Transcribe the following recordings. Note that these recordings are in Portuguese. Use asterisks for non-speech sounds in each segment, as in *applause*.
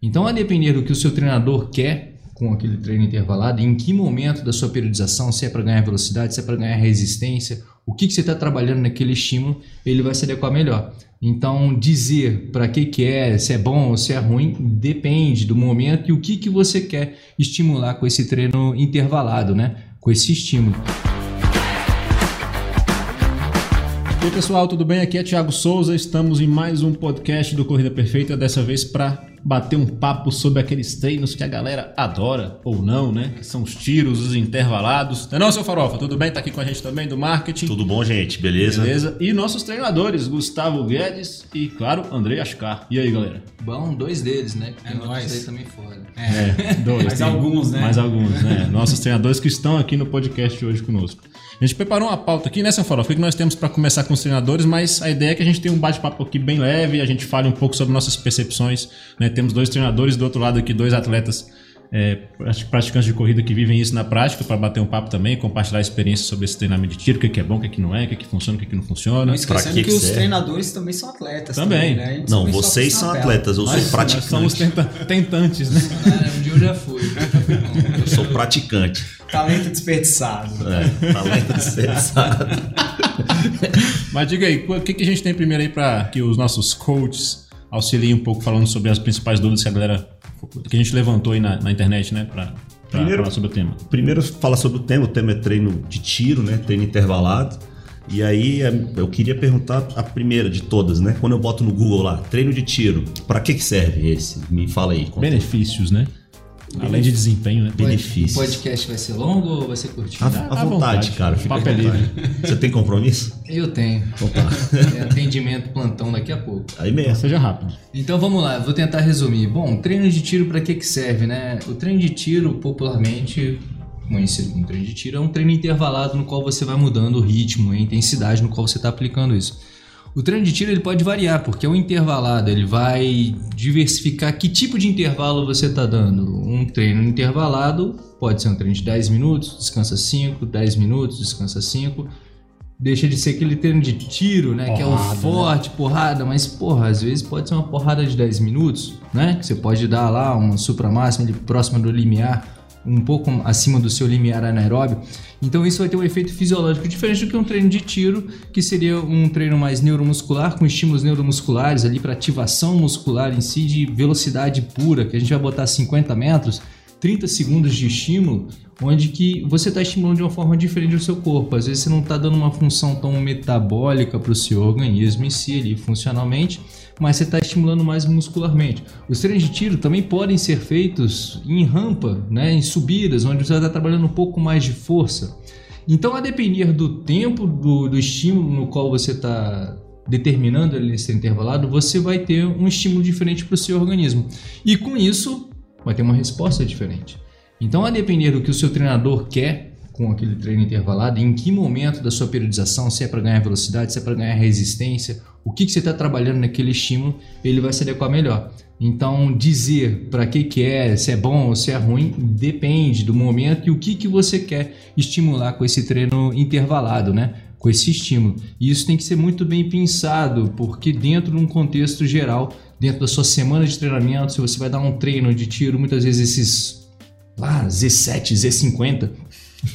Então, a depender do que o seu treinador quer com aquele treino intervalado, em que momento da sua periodização, se é para ganhar velocidade, se é para ganhar resistência, o que, que você está trabalhando naquele estímulo, ele vai se adequar melhor. Então, dizer para que, que é, se é bom ou se é ruim, depende do momento e o que, que você quer estimular com esse treino intervalado, né? com esse estímulo. Aí, pessoal, tudo bem? Aqui é Thiago Souza. Estamos em mais um podcast do Corrida Perfeita, dessa vez para bater um papo sobre aqueles treinos que a galera adora ou não, né? Que são os tiros, os intervalados. Não é não, seu Farofa? Tudo bem? Tá aqui com a gente também do marketing. Tudo bom, gente? Beleza? Beleza. E nossos treinadores, Gustavo Guedes e, claro, André Ascar. E aí, galera? Bom, dois deles, né? É nóis. aí também fora. É, dois. *laughs* Mais alguns, né? Mais alguns, né? Nossos treinadores que estão aqui no podcast hoje conosco. A gente preparou uma pauta aqui, né, seu Farofa? O que nós temos para começar com os treinadores, mas a ideia é que a gente tenha um bate-papo aqui bem leve, a gente fale um pouco sobre nossas percepções, né? Temos dois treinadores, do outro lado aqui dois atletas é, praticantes de corrida que vivem isso na prática para bater um papo também, compartilhar experiência sobre esse treinamento de tiro, o que, que é bom, o que, que não é, o que, que funciona, o que, que não funciona. Não esquecendo que que, que os serve? treinadores também são atletas. Também. né? A gente Não, também vocês são atletas, eu Nós- sou Nós praticante. somos tenta- tentantes, né? Um dia eu já fui. Eu sou praticante. Talento desperdiçado. É, talento desperdiçado. *laughs* Mas diga aí, o que, que a gente tem primeiro aí para que os nossos coaches auxiliem um pouco falando sobre as principais dúvidas que a galera que a gente levantou aí na, na internet, né, para Primeiro- falar sobre o tema. Primeiro fala sobre o tema, o tema é treino de tiro, né? Treino intervalado. E aí é, eu queria perguntar a primeira de todas, né? Quando eu boto no Google lá, treino de tiro, para que que serve esse? Me fala aí. Benefícios, né? Além de desempenho, né? O Benefícios. podcast vai ser longo ou vai ser curtinho? À, vontade, vontade. cara. O fica à papo é vontade. Você tem compromisso? Eu tenho. Então tá. *laughs* É atendimento plantão daqui a pouco. Aí Então mesmo. seja rápido. Então vamos lá, vou tentar resumir. Bom, treino de tiro para que que serve, né? O treino de tiro, popularmente conhecido como treino de tiro, é um treino intervalado no qual você vai mudando o ritmo e a intensidade no qual você está aplicando isso. O treino de tiro ele pode variar, porque é um intervalado, ele vai diversificar que tipo de intervalo você está dando. Um treino intervalado pode ser um treino de 10 minutos, descansa 5, 10 minutos, descansa 5. Deixa de ser aquele treino de tiro, né? que é o Porrada, né? forte, porrada, mas porra, às vezes pode ser uma porrada de 10 minutos, né? Que você pode dar lá uma supra máxima ali próxima do limiar, um pouco acima do seu limiar anaeróbio. Então isso vai ter um efeito fisiológico diferente do que um treino de tiro, que seria um treino mais neuromuscular, com estímulos neuromusculares ali para ativação muscular em si de velocidade pura, que a gente vai botar 50 metros, 30 segundos de estímulo, onde que você está estimulando de uma forma diferente o seu corpo. Às vezes você não está dando uma função tão metabólica para o seu organismo em si ali, funcionalmente, mas você está estimulando mais muscularmente. Os treinos de tiro também podem ser feitos em rampa, né, em subidas, onde você está trabalhando um pouco mais de força. Então, a depender do tempo do, do estímulo no qual você está determinando ali nesse intervalado, você vai ter um estímulo diferente para o seu organismo. E com isso, vai ter uma resposta diferente. Então, a depender do que o seu treinador quer com aquele treino intervalado, em que momento da sua periodização, se é para ganhar velocidade, se é para ganhar resistência, o que, que você está trabalhando naquele estímulo, ele vai se adequar melhor. Então, dizer para que, que é, se é bom ou se é ruim, depende do momento e o que, que você quer estimular com esse treino intervalado, né? Com esse estímulo. E isso tem que ser muito bem pensado, porque dentro de um contexto geral, dentro da sua semana de treinamento, se você vai dar um treino de tiro, muitas vezes esses lá, Z7, Z50, que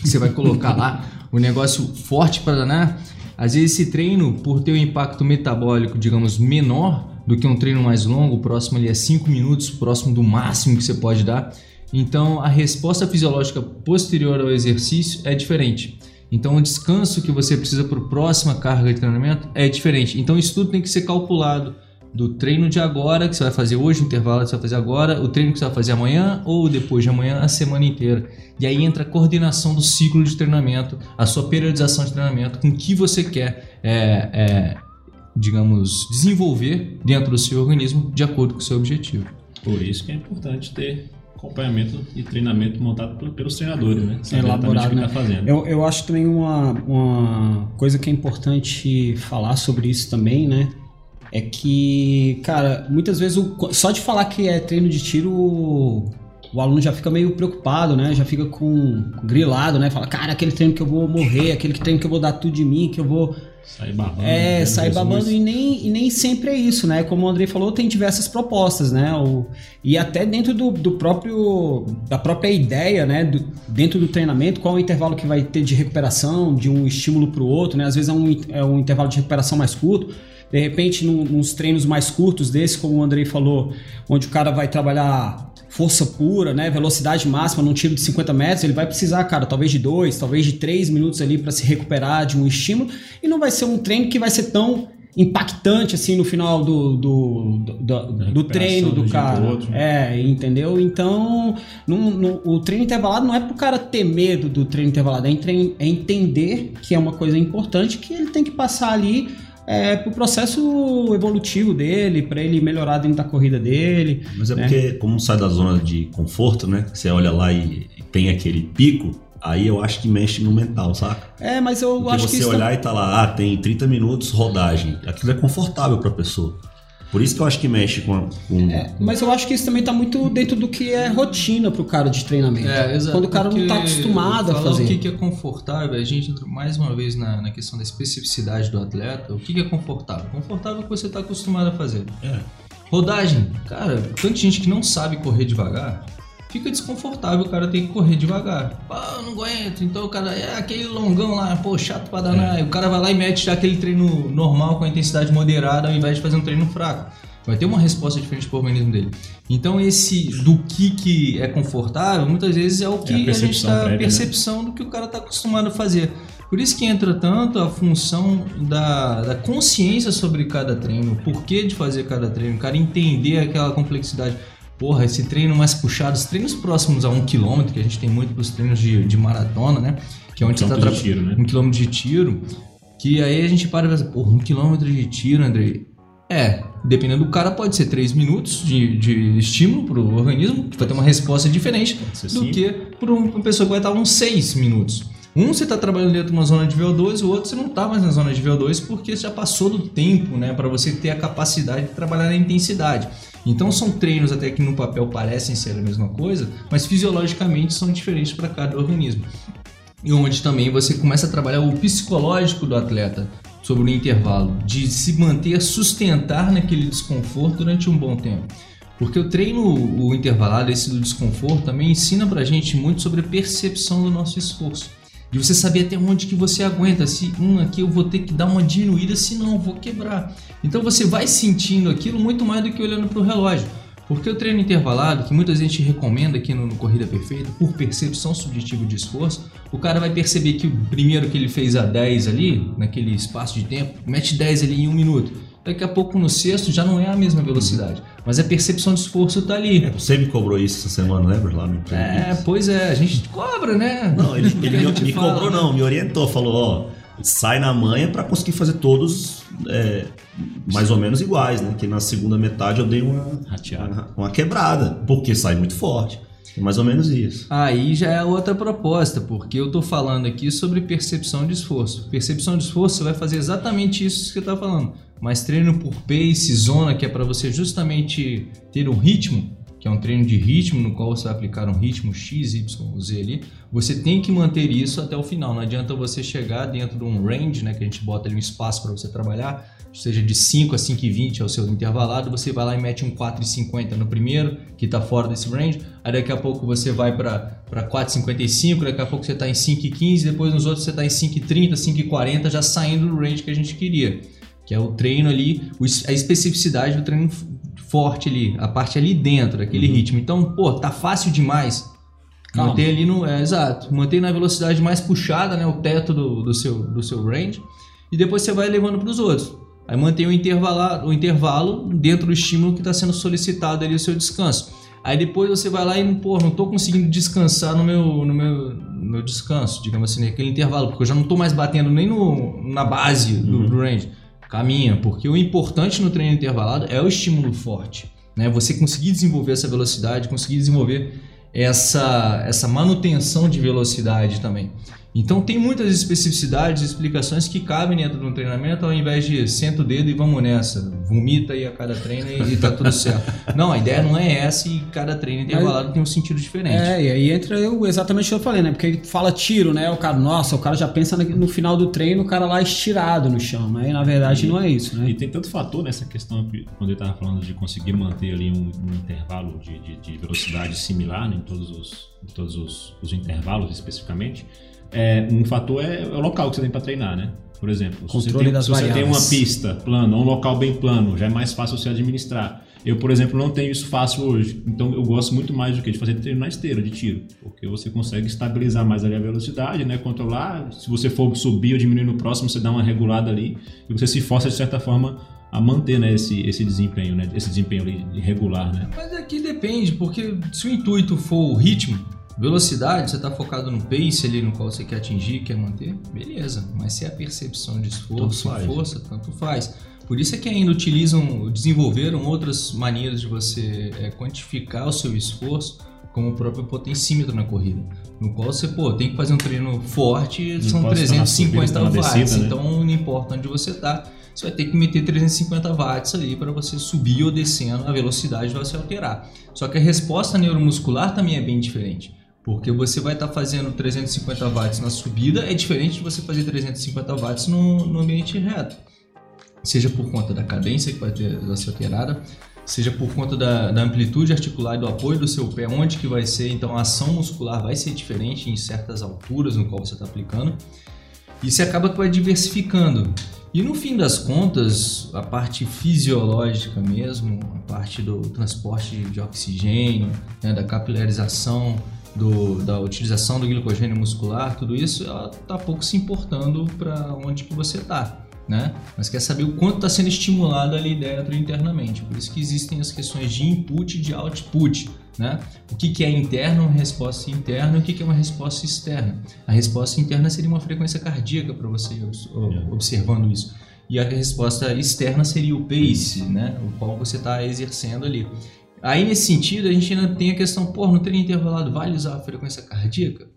você vai colocar lá, o negócio forte para danar. Às vezes esse treino, por ter um impacto metabólico, digamos, menor do que um treino mais longo, próximo ali a 5 minutos, próximo do máximo que você pode dar, então a resposta fisiológica posterior ao exercício é diferente. Então o descanso que você precisa para a próxima carga de treinamento é diferente. Então isso tudo tem que ser calculado do treino de agora, que você vai fazer hoje, o intervalo que você vai fazer agora, o treino que você vai fazer amanhã ou depois de amanhã, a semana inteira. E aí entra a coordenação do ciclo de treinamento, a sua periodização de treinamento, com o que você quer, é, é, digamos, desenvolver dentro do seu organismo de acordo com o seu objetivo. Por isso que é importante ter acompanhamento e treinamento montado pelos treinadores, né? Saber elaborado, que né? tá fazendo. Eu, eu acho também uma, uma coisa que é importante falar sobre isso também, né? É que, cara, muitas vezes o- só de falar que é treino de tiro, o, aluno já fica meio preocupado, né? Já fica com grilado, né? Fala, cara, aquele treino que eu vou morrer, aquele treino que eu vou dar tudo de mim, que eu vou. Sai babando. É, né, sai Jesus. babando e nem, e nem sempre é isso, né? Como o Andrei falou, tem diversas propostas, né? O, e até dentro do, do próprio da própria ideia, né? Do- dentro do treinamento, qual é o intervalo que vai ter de recuperação, de um estímulo para o outro, né? Às vezes é um, é um intervalo de recuperação mais curto. De repente, num, nos treinos mais curtos desse, como o Andrei falou, onde o cara vai trabalhar força pura, né, velocidade máxima num tiro de 50 metros, ele vai precisar, cara, talvez de dois, talvez de três minutos ali para se recuperar de um estímulo e não vai ser um treino que vai ser tão impactante assim no final do, do, do, do- do treino do dia cara. outro, É, entendeu? Então, não- o treino intervalado não é pro cara ter medo do treino intervalado, é, é entender que é uma coisa importante que ele tem que passar ali é, pro processo evolutivo dele, para ele melhorar dentro da corrida dele. Mas é né? porque, como sai da zona de conforto, né? Você olha lá e, e tem aquele pico, aí eu acho que mexe no mental, saca? É, mas eu Porque acho que você olhar e tá lá, ah, tem 30 minutos rodagem. Aquilo é confortável pra pessoa. Por isso que eu acho que mexe com. a- com Mas eu acho que isso também tá muito dentro do que é rotina pro cara de treinamento. É, exato. Quando o cara não tá porque acostumado a fazer. O que que é confortável, a gente entra mais uma vez na, na questão da especificidade do atleta. O que que é confortável? Confortável é o que você está acostumado a fazer. É. Rodagem, cara, tanta gente que não sabe correr devagar, fica desconfortável o cara ter que correr devagar. Eu não aguento. Então o cara é aquele longão lá, pô, chato pra danar. E o cara vai lá e mete já aquele treino normal com a intensidade moderada ao invés de fazer um treino fraco. Vai ter uma resposta diferente pro organismo dele. Então esse do que que é confortável, muitas vezes é o que a a, gente percepção tá né? percepção do que o cara tá acostumado a fazer. Por isso que entra tanto a função da, da consciência sobre cada treino, o porquê de fazer cada treino, o cara entender aquela complexidade. Porra, esse treino mais puxado, os treinos próximos a um quilômetro, que a gente tem muito pros treinos de, de maratona, né? Que é onde você tá quilômetro de tra- tiro, né? Um quilômetro de tiro. Que aí a gente para e pensa, porra, um quilômetro de tiro, Andrei. É, dependendo do cara, pode ser 3 minutos de, de estímulo pro organismo, que vai ter uma resposta diferente do cinco. que para uma pessoa que vai estar uns 6 minutos. Um você está trabalhando dentro de uma zona de VO2, o outro você não está mais na zona de VO2 porque já passou do tempo, né, para você ter a capacidade de trabalhar na intensidade. Então são treinos até que no papel parecem ser a mesma coisa, mas fisiologicamente são diferentes para cada organismo. E onde também você começa a trabalhar o psicológico do atleta sobre o intervalo, de se manter, sustentar naquele desconforto durante um bom tempo. Porque o treino, o intervalado, esse do desconforto, também ensina pra gente muito sobre a percepção do nosso esforço. De você saber até onde que você aguenta, se um aqui eu vou ter que dar uma diminuída, senão eu vou quebrar. Então você vai sentindo aquilo muito mais do que olhando para o relógio. Porque o treino intervalado, que muita gente recomenda aqui no, no Corrida Perfeita, por percepção subjetiva de esforço, o cara vai perceber que o primeiro que ele fez a 10 ali, naquele espaço de tempo, mete 10 ali em um minuto. Daqui a pouco no sexto já não é a mesma velocidade, mas a percepção de esforço tá ali. É, você me cobrou isso essa semana, lembra? Lá no. É, pois é, a gente cobra, né? Não, ele, *laughs* ele me, me fala, cobrou, né? não, me orientou, falou, ó, sai na manha pra conseguir fazer todos é, mais ou menos iguais, né? Que na segunda metade eu dei uma, Rateada. uma, uma quebrada, porque sai muito forte. É mais ou menos isso. Aí já é outra proposta, porque eu tô falando aqui sobre percepção de esforço. Percepção de esforço vai fazer exatamente isso que eu tá falando. Mas treino por pace, zona, que é para você justamente ter um ritmo, que é um treino de ritmo no qual você vai aplicar um ritmo X, Y, Z ali, você tem que manter isso até o final. Não adianta você chegar dentro de um range, né, que a gente bota ali um espaço para você trabalhar, seja de 5 a 5,20 é o seu intervalado, você vai lá e mete um 4,50 no primeiro, que está fora desse range, aí daqui a pouco você vai para 4,55, daqui a pouco você está em 5,15, depois nos outros você está em 5,30, 5,40, já saindo do range que a gente queria, que é o treino ali, a especificidade do treino forte ali, a parte ali dentro, daquele ritmo. Então, pô, tá fácil demais. Calma. Manter ali no. É, exato. Manter na velocidade mais puxada, né? O teto do, do, seu, do seu range. E depois você vai levando para os outros. Aí mantém o, intervala, o intervalo dentro do estímulo que está sendo solicitado ali o seu descanso. Aí depois você vai lá e, pô, não estou conseguindo descansar no meu, no meu, no meu descanso, digamos assim, naquele intervalo, porque eu já não estou mais batendo nem no, na base do, do range. Caminha, porque o importante no treino intervalado é o estímulo forte. Né? Você conseguir desenvolver essa velocidade, conseguir desenvolver essa, essa manutenção de velocidade também. Então tem muitas especificidades, explicações que cabem dentro de um treinamento, ao invés de senta o dedo e vamos nessa, vomita aí a cada treino e, e tá tudo certo. *laughs* Não, a ideia não é essa e cada treino intervalado tem um sentido diferente. É, e aí entra eu, exatamente o que eu falei, né? Porque fala tiro, né? O cara, nossa, o cara já pensa no, final do treino, o cara lá estirado no chão, mas na verdade E- não é isso, né? E tem tanto fator nessa questão, que, quando ele estava falando de conseguir manter ali um, um intervalo de, de- de velocidade similar né, em todos os, em todos os, os intervalos especificamente. É, um fator é, é o local que você tem para treinar, né? Por exemplo, se você, tem, das se você tem uma pista plana, um local bem plano, já é mais fácil você administrar. Eu, por exemplo, não tenho isso fácil hoje. Então eu gosto muito mais do que de fazer treino na esteira de tiro, porque você consegue estabilizar mais ali a velocidade, né, controlar. Se você for subir ou diminuir no próximo, você dá uma regulada ali e você se força de certa forma a manter, né, esse, esse desempenho, né, esse desempenho ali regular, né. Mas aqui depende, porque se o intuito for o ritmo, velocidade, você está focado no pace ali no qual você quer atingir, quer manter, beleza. Mas se é a percepção de esforço, força, tanto faz. Por isso é que ainda utilizam, desenvolveram outras maneiras de você é, quantificar o seu esforço, como o próprio potencímetro na corrida, no qual você pô, tem que fazer um treino forte, Não são pode estar na 350 subida, na watts, descida, né? então não importa onde você está, você vai ter que meter 350 watts ali para você subir ou descendo, a velocidade vai se alterar. Só que a resposta neuromuscular também é bem diferente. Porque você vai estar fazendo 350 watts na subida, é diferente de você fazer 350 watts no, no ambiente reto. Seja por conta da cadência que vai ter, ser alterada, seja por conta da, da amplitude articular e do apoio do seu pé, onde que vai ser, então a ação muscular vai ser diferente em certas alturas no qual você está aplicando. E você acaba que vai diversificando. E no fim das contas, a parte fisiológica mesmo, a parte do transporte de oxigênio, né, da capilarização, do- da utilização do glicogênio muscular, tudo isso, ela tá pouco se importando para onde que você tá. Né? Mas quer saber o quanto está sendo estimulado ali dentro internamente. Por isso que existem as questões de input e de output. Né? O que, que é interno, uma resposta interna, e o que, que é uma resposta externa. A resposta interna seria uma frequência cardíaca para você o- observando isso. E a resposta externa seria o pace, né? o qual você está exercendo ali. Aí, nesse sentido, a gente ainda tem a questão, pô, no treino intervalado vale usar a frequência cardíaca?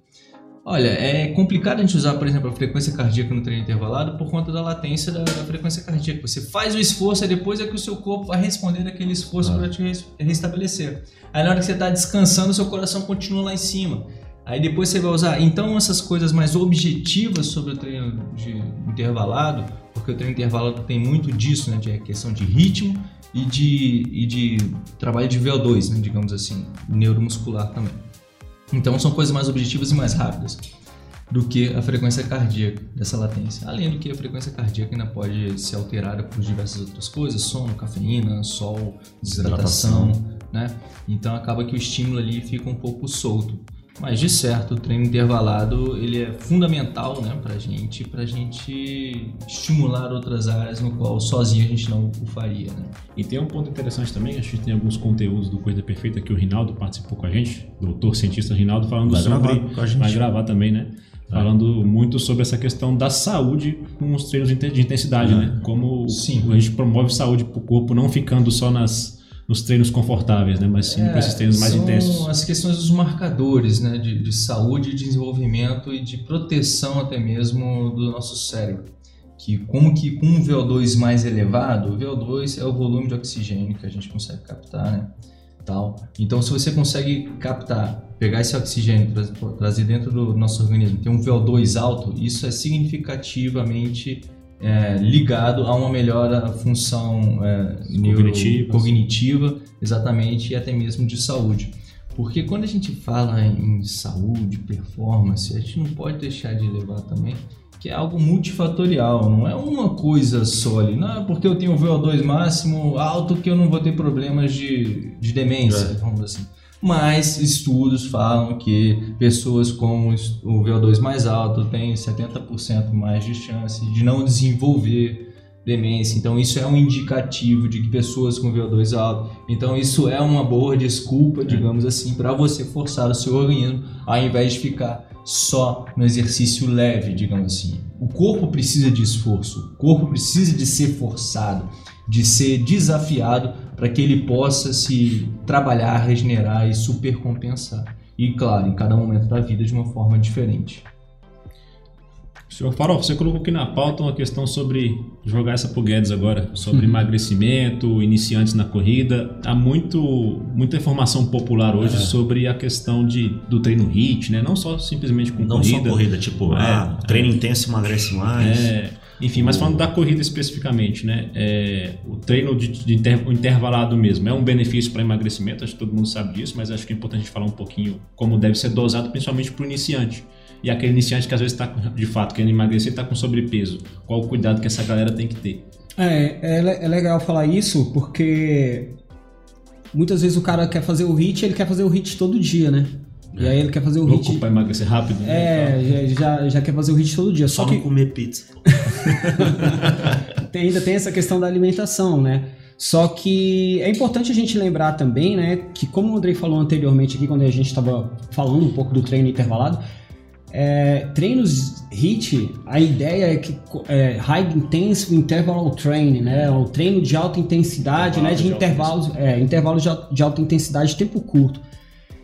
Olha, é complicado a gente usar, por exemplo, a frequência cardíaca no treino intervalado por conta da latência da, da frequência cardíaca. Você faz o esforço e depois é que o seu corpo vai responder daquele esforço Ah. para te res- restabelecer. Aí na hora que você está descansando, seu coração continua lá em cima. Aí depois você vai usar. Então essas coisas mais objetivas sobre o treino de intervalado, porque o treino intervalado tem muito disso, né, de questão de ritmo e de, e de trabalho de VO2, né, digamos assim, neuromuscular também. Então são coisas mais objetivas e mais rápidas do que a frequência cardíaca dessa latência. Além do que a frequência cardíaca ainda pode ser alterada por diversas outras coisas, sono, cafeína, sol, desidratação, né? Então acaba que o estímulo ali fica um pouco solto. Mas de certo, o treino intervalado ele é fundamental, né, pra gente, pra gente estimular outras áreas no qual sozinho a gente não o faria, né? E tem um ponto interessante também, a gente tem alguns conteúdos do Coisa Perfeita que o Rinaldo participou com a gente, doutor cientista Rinaldo, falando Vai sobre. gravar com a gente. Vai gravar também, né? Falando muito sobre essa questão da saúde com os treinos de inten- de intensidade, É. né? Como Sim. a gente promove saúde pro corpo, não ficando só nas, nos treinos confortáveis, né? Mas sim com esses treinos mais É, são intensos. as questões dos marcadores né, de, de saúde, de desenvolvimento e de proteção até mesmo do nosso cérebro. Que como que com um VO2 mais elevado, o VO2 é o volume de oxigênio que a gente consegue captar, né? Tal. Então, se você consegue captar, pegar esse oxigênio, tra- trazer dentro do nosso organismo, ter um VO2 alto, isso é significativamente é, ligado a uma melhora função é, cognitiva, exatamente, e até mesmo de saúde. Porque quando a gente fala em saúde, performance, a gente não pode deixar de levar também que é algo multifatorial, não é uma coisa só ali. Não é porque eu tenho o VO2 máximo alto que eu não vou ter problemas de, de demência, É. vamos assim. Mas estudos falam que pessoas com o VO2 mais alto têm 70% mais de chance de não desenvolver demência. Então isso é um indicativo de que pessoas com VO2 alto. Então isso é uma boa desculpa, digamos assim, para você forçar o seu organismo ao invés de ficar só no exercício leve, digamos assim. O corpo precisa de esforço, o corpo precisa de ser forçado, de ser desafiado para que ele possa se trabalhar, regenerar e supercompensar. E claro, em cada momento da vida de uma forma diferente. Senhor Farol, você colocou aqui na pauta uma questão sobre jogar essa pro Guedes agora, sobre *laughs* emagrecimento, iniciantes na corrida. Há muito, muita informação popular hoje sobre a questão de, do treino HIIT, né? Não só simplesmente com Não corrida. só corrida, tipo, É, ah, treino intenso emagrece mais. É, enfim, mas falando da corrida especificamente, né? É, o treino de, de inter- o intervalado mesmo é um benefício para emagrecimento, acho que todo mundo sabe disso, mas acho que é importante a gente falar um pouquinho como deve ser dosado, principalmente para o iniciante. E aquele iniciante que às vezes está de fato querendo emagrecer e está com sobrepeso. Qual o cuidado que essa galera tem que ter? É, é, é legal falar isso porque muitas vezes o cara quer fazer o HIT, ele quer fazer o HIT todo dia, né? E aí ele quer fazer o Louco HIT. para emagrecer rápido? né? É, já, já, já quer fazer o HIT todo dia. Só Só não que comer pizza. *laughs* tem- ainda tem essa questão da alimentação, né? Só que é importante a gente lembrar também, né, que como o Andrei falou anteriormente aqui, quando a gente estava falando um pouco do treino intervalado, é, treinos HIIT, a ideia é que é, High Intensive Interval Training, né, o treino de alta intensidade, né, de de intervalos, é, intervalos de, al- de alta intensidade de tempo curto.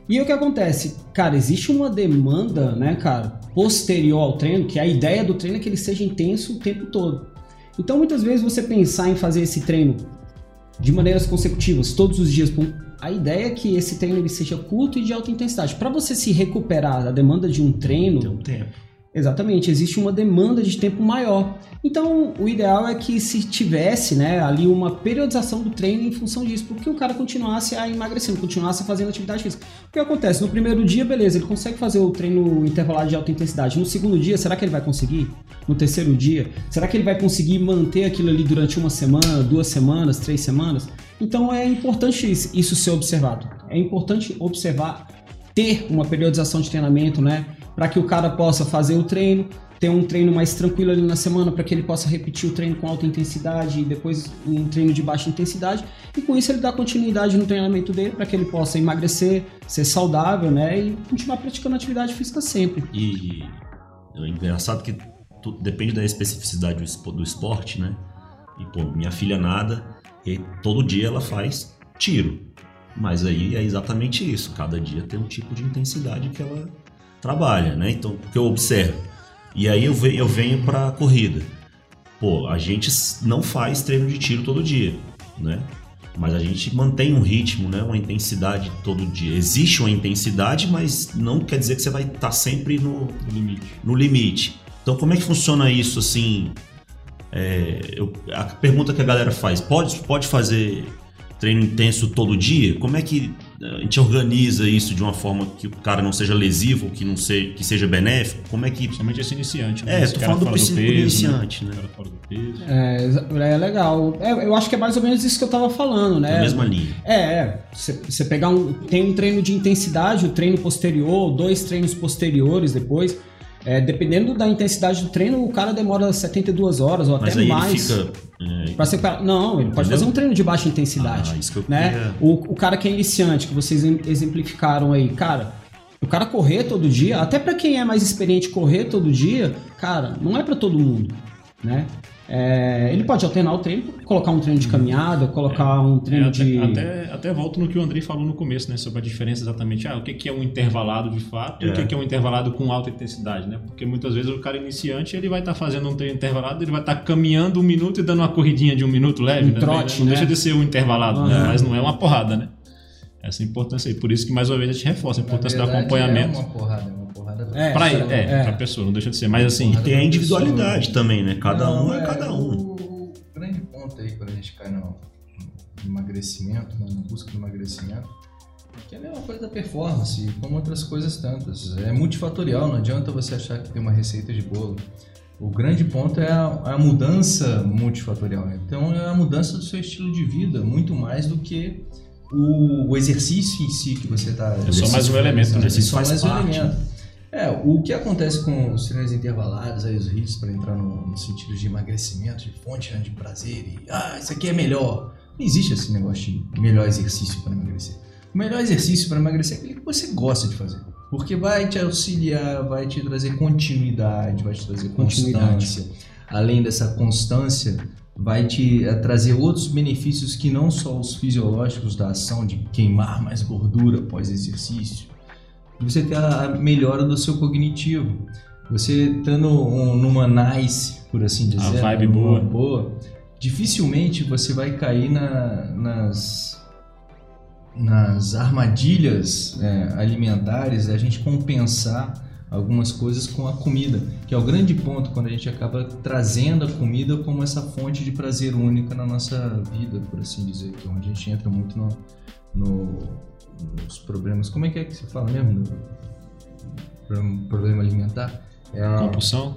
E o que acontece? Cara, existe uma demanda, né, cara, posterior ao treino, que a ideia do treino é que ele seja intenso o tempo todo. Então, muitas vezes você pensar em fazer esse treino de maneiras consecutivas, todos os dias, a ideia é que esse treino ele seja curto e de alta intensidade. Para você se recuperar da demanda de um treino, Tem um tempo. Exatamente, existe uma demanda de tempo maior. Então, o ideal é que se tivesse né, ali uma periodização do treino em função disso, porque o cara continuasse a emagrecendo, continuasse fazendo atividade física. O que acontece? No primeiro dia, beleza, ele consegue fazer o treino intervalado de alta intensidade. No segundo dia, será que ele vai conseguir? No terceiro dia, será que ele vai conseguir manter aquilo ali durante uma semana, duas semanas, três semanas? Então, é importante isso ser observado. É importante observar ter uma periodização de treinamento, né? Para que o cara possa fazer o treino, ter um treino mais tranquilo ali na semana, para que ele possa repetir o treino com alta intensidade e depois um treino de baixa intensidade. E com isso ele dá continuidade no treinamento dele para que ele possa emagrecer, ser saudável, né? E continuar praticando atividade física sempre. E é engraçado que tu- depende da especificidade do esporte, né? E, pô, minha filha nada e todo dia ela faz tiro. Mas aí é exatamente isso. Cada dia tem um tipo de intensidade que ela trabalha, né? Então, o que eu observo. E aí eu venho, eu venho pra corrida. Pô, a gente não faz treino de tiro todo dia, né? Mas a gente mantém um ritmo, né? Uma intensidade todo dia. Existe uma intensidade, mas não quer dizer que você vai estar sempre no, No limite. no limite. Então, como é que funciona isso assim? É, eu- a pergunta que a galera faz: pode, pode fazer treino intenso todo dia? Como é que a gente organiza isso de uma forma que o cara não seja lesivo, que não seja, que seja benéfico? Como é que. Principalmente esse iniciante. É, Esse tô falando do fora princípio do peso, iniciante, né? Cara fora do peso. É, é legal. É, eu acho que é mais ou menos isso que eu tava falando, né? Na mesma linha. É, é. Você você pegar um. Tem um treino de intensidade, o treino posterior, dois treinos posteriores depois. É, dependendo da intensidade do treino, o cara demora 72 horas ou até mais. ele fica. é, Pra ser, não, ele pode Entendeu? fazer um treino de baixa intensidade. Ah, isso que eu né? queria- O, o cara que é iniciante, que vocês em- exemplificaram aí, cara, o cara correr todo dia, até pra quem é mais experiente correr todo dia, cara, não é pra todo mundo, né? É, ele pode alternar o treino, colocar um treino de caminhada, colocar um É, treino até, de. até, até volto no que o Andrei falou no começo, né? Sobre a diferença exatamente. Ah, o que, que é um intervalado de fato e o É. que, que é um intervalado com alta intensidade, né? Porque muitas vezes o cara iniciante ele vai estar fazendo um treino intervalado, ele vai estar caminhando um minuto e dando uma corridinha de um minuto leve, Um né? trote, não né? deixa de ser um intervalado, né? Aham. Mas não é uma porrada, né? Essa é a importância aí. Por isso que mais uma vez a gente reforça a importância do acompanhamento. É uma porrada, é porrada. É, Pra, é, é, é. pra pessoa, não deixa de ser. Mas assim, Tem a individualidade também, né? Cada Não, um é cada um. O, grande ponto aí, quando a gente cai no, no emagrecimento, né, na busca do emagrecimento, que é a mesma coisa da performance, como outras coisas tantas. É multifatorial, não adianta você achar que tem uma receita de bolo. O grande ponto é a, a mudança multifatorial. Então, é a mudança do seu estilo de vida, muito mais do que o, o exercício em si que você está. É só mais um elemento, né? É Exercício só faz mais um elemento. É, o que acontece com os treinos intervalados, aí os hits para entrar no, no sentido de emagrecimento, de fonte né, de prazer, e ah, isso aqui é melhor. Não existe esse negócio de melhor exercício para emagrecer. O melhor exercício para emagrecer é aquele que você gosta de fazer. Porque vai te auxiliar, vai te trazer continuidade, vai te trazer Continuidade. constância. Além dessa constância, vai te eh, trazer outros benefícios que não só os fisiológicos da ação de queimar mais gordura após exercício, você ter a melhora do seu cognitivo. você estando um, numa nice, por assim dizer, vibe numa boa. dificilmente você vai cair na- nas nas armadilhas é, alimentares, a gente compensar algumas coisas com a comida, que é o grande ponto quando a gente acaba trazendo a comida como essa fonte de prazer única na nossa vida, por assim dizer, que é onde a gente entra muito no, no- nos problemas. Como é que é que se fala mesmo? Problema alimentar? É a... Compulsão?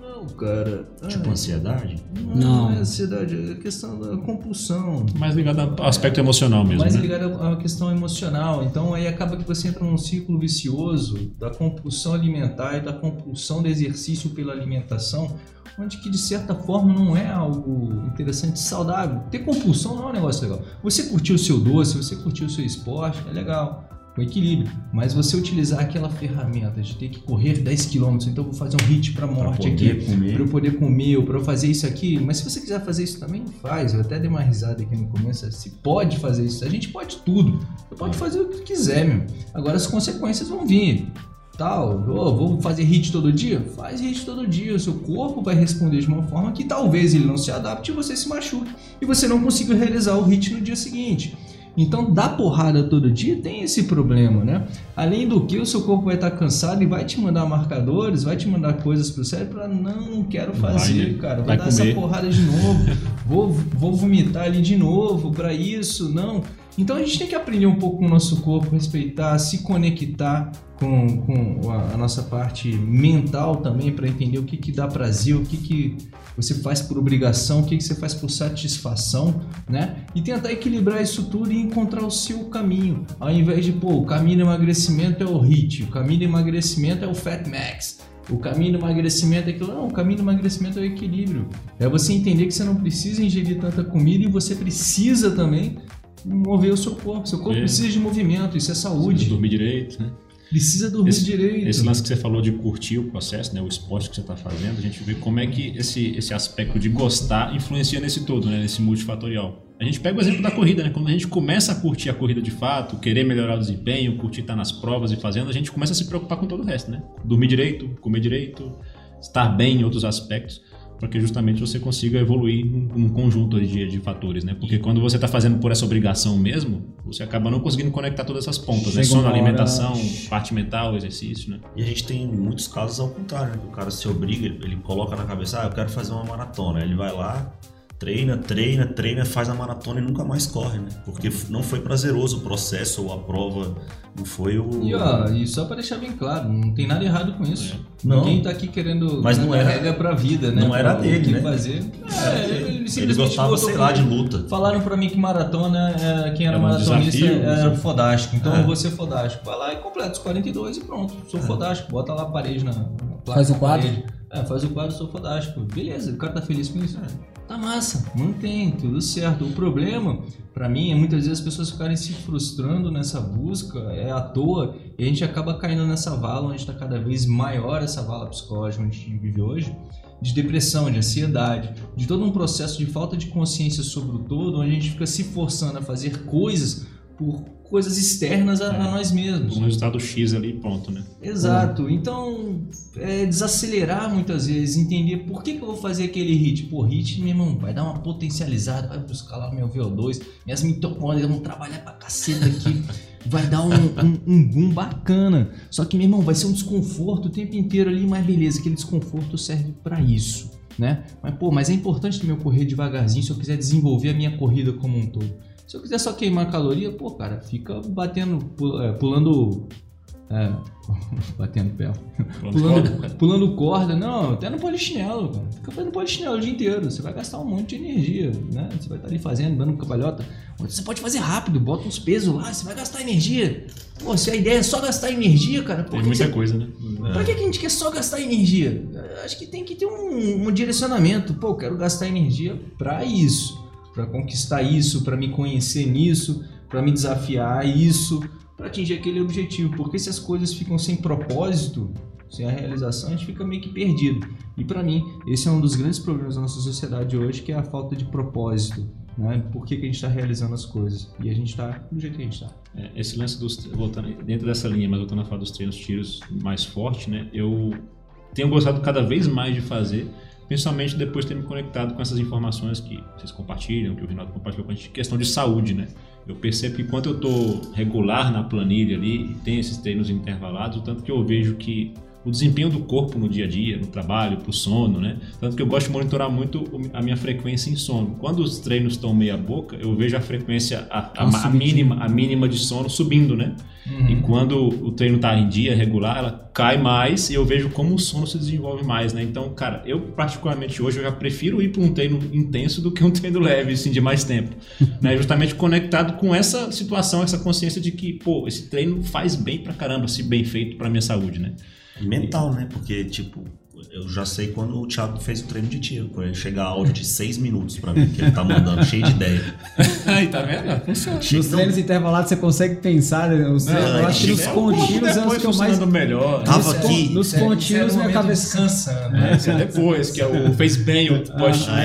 Não, cara. Tipo Ai, ansiedade. não, Não. é ansiedade, é questão da compulsão. Mais ligado ao aspecto emocional mesmo, mais né? ligado à questão emocional. Então aí acaba que você entra num ciclo vicioso da compulsão alimentar e da compulsão do exercício pela alimentação, onde que de certa forma não é algo interessante, saudável. Ter compulsão não é um negócio legal. Você curtiu o seu doce, você curtiu o seu esporte, é legal. Com equilíbrio, mas você utilizar aquela ferramenta de ter que correr 10 km, então eu vou fazer um hit para Pra morte aqui, para eu poder comer, ou para eu fazer isso aqui. Mas se você quiser fazer isso também, faz. Eu até dei uma risada aqui no começo. Se pode fazer isso, a gente pode tudo. Você pode fazer o que quiser, meu. Agora as consequências vão vir. Tal, Ô, vou fazer hit todo dia? Faz hit todo dia. O seu corpo vai responder de uma forma que talvez ele não se adapte e você se machuque. E você não consiga realizar o hit no dia seguinte. Então, dar porrada todo dia tem esse problema, né? Além do que, o seu corpo vai estar cansado e vai te mandar marcadores, vai te mandar coisas pro cérebro para não, não quero fazer, Vai, né? cara. Vou Vai dar comer. essa porrada de novo, vou, vou vomitar ali de novo para isso, não. Então a gente tem que aprender um pouco com o nosso corpo, respeitar, se conectar com, com a, a nossa parte mental também para entender o que, que dá prazer, o que, que você faz por obrigação, o que, que você faz por satisfação, né? E tentar equilibrar isso tudo e encontrar o seu caminho. Ao invés de, pô, o caminho do emagrecimento é o HIIT, o caminho do emagrecimento é o Fat Max. O caminho do emagrecimento é aquilo. Não, o caminho do emagrecimento é o equilíbrio. É você entender que você não precisa ingerir tanta comida e você precisa também mover o seu corpo. Seu corpo É. precisa de movimento, isso é saúde. dormir direito, né? Precisa dormir Esse- direito. Esse lance que você falou de curtir o processo, né, o esporte que você está fazendo, a gente vê como é que esse, esse aspecto de gostar influencia nesse todo, né, nesse multifatorial. A gente pega o exemplo da corrida, né? Quando a gente começa a curtir a corrida de fato, querer melhorar o desempenho, curtir estar nas provas e fazendo, a gente começa a se preocupar com todo o resto, né? Dormir direito, comer direito, estar bem em outros aspectos, para que justamente você consiga evoluir num, num conjunto de, de fatores, né? Porque quando você está fazendo por essa obrigação mesmo, você acaba não conseguindo conectar todas essas pontas, né? Chega Sono, uma hora- alimentação, parte mental, exercício, né? E a gente tem muitos casos ao contrário, né? O cara se obriga, ele coloca na cabeça, ah, eu quero fazer uma maratona. Ele vai lá, treina, treina, treina, faz a maratona e nunca mais corre, né? Porque não foi prazeroso o processo ou a prova, não foi o... E, ó, e só para deixar bem claro, não tem nada errado com isso. Não. Ninguém tá aqui querendo Mas não dar era- regra pra vida, né? não era Pra- dele, o que né? fazer. É, ele, Ele simplesmente gostava, botou sei lá, de luta. Falaram pra mim que maratona, é, quem era, Era um maratonista desafio, era assim. fodástico. Então É. eu vou ser fodástico. Vai lá e completa os 42 e pronto. Sou fodástico. Bota lá a parede na, na placa. Faz o quadro? parede. É, faz o quadro, sou fodástico. Beleza, o cara tá feliz com isso? Tá massa, mantém, tudo certo. O problema, pra mim, é muitas vezes as pessoas ficarem se frustrando nessa busca, é à toa, e a gente acaba caindo nessa vala onde está cada vez maior essa vala psicológica onde a gente vive hoje, de depressão, de ansiedade, de todo um processo de falta de consciência sobre o todo, onde a gente fica se forçando a fazer coisas por coisas externas a, a nós mesmos. Um resultado X ali e pronto, né? Exato. Então, é desacelerar muitas vezes, entender por que, que eu vou fazer aquele hit. Pô, hit, meu irmão, vai dar uma potencializada, vai buscar lá meu VO2, minhas mitocôndrias vão trabalhar pra caceta aqui, *laughs* vai dar um, um, um boom bacana. Só que, meu irmão, vai ser um desconforto o tempo inteiro ali, mas beleza, aquele desconforto serve pra isso. Né? Mas, pô, mas é importante também eu correr devagarzinho se eu quiser desenvolver a minha corrida como um todo. Se eu quiser só queimar caloria, pô, cara, fica batendo, é, pulando. É, *laughs* batendo pé. Pulando, pulando corda, não, até no polichinelo, cara. Fica fazendo polichinelo o dia inteiro. Você vai gastar um monte de energia, né? Você vai estar ali fazendo, dando cambalhota. Você pode fazer rápido, bota uns pesos lá, você vai gastar energia. Pô, se a ideia é só gastar energia, cara, por Tem muita você coisa, né? Pra que que a gente quer só gastar energia? Acho que tem que ter um, um direcionamento. Pô, eu quero gastar energia pra isso, Pra conquistar isso, pra me conhecer nisso, pra me desafiar isso, pra atingir aquele objetivo. Porque se as coisas ficam sem propósito, sem a realização, a gente fica meio que perdido. E pra mim, esse é um dos grandes problemas da nossa sociedade hoje, que é a falta de propósito. né? Por que, que a gente está realizando as coisas. E a gente está do jeito que a gente está. É, esse lance dos. Voltando, dentro dessa linha, mas voltando a falar dos treinos tiros mais forte, né? Eu tenho gostado cada vez mais de fazer, principalmente depois de ter me conectado com essas informações que vocês compartilham, que o Rinaldo compartilhou com a gente, questão de saúde, né? Eu percebo que quando eu estou regular na planilha ali e tem esses treinos intervalados, o tanto que eu vejo que o desempenho do corpo no dia a dia, no trabalho, pro sono, né? Tanto que eu gosto de monitorar muito o- a minha frequência em sono. Quando os treinos estão meia boca, eu vejo a frequência, a, a- a mínima, a mínima de sono subindo, né? E quando o treino tá em dia regular, ela cai mais e eu vejo como o sono se desenvolve mais, né? Então, cara, eu particularmente hoje eu já prefiro ir para um treino intenso do que um treino leve, assim, de mais tempo, *laughs* né? Justamente conectado com essa situação, essa consciência de que, pô, esse treino faz bem pra caramba, se bem feito pra minha saúde, né? E mental, né? Porque, tipo, eu já sei quando o Thiago fez o treino de tiro. Quando ele chegar áudio de seis minutos pra mim, que ele tá mandando, cheio de ideia. *laughs* Aí, tá vendo? Funciona. Nos treinos intervalados você consegue pensar, né? Os treinos, eu acho que nos contínuos é os que eu mais. melhor. Tava Nos- aqui. Nos é- é contínuos, minha cabeça. descansando. É, isso é depois, que é o *laughs* fez bem, o Ah,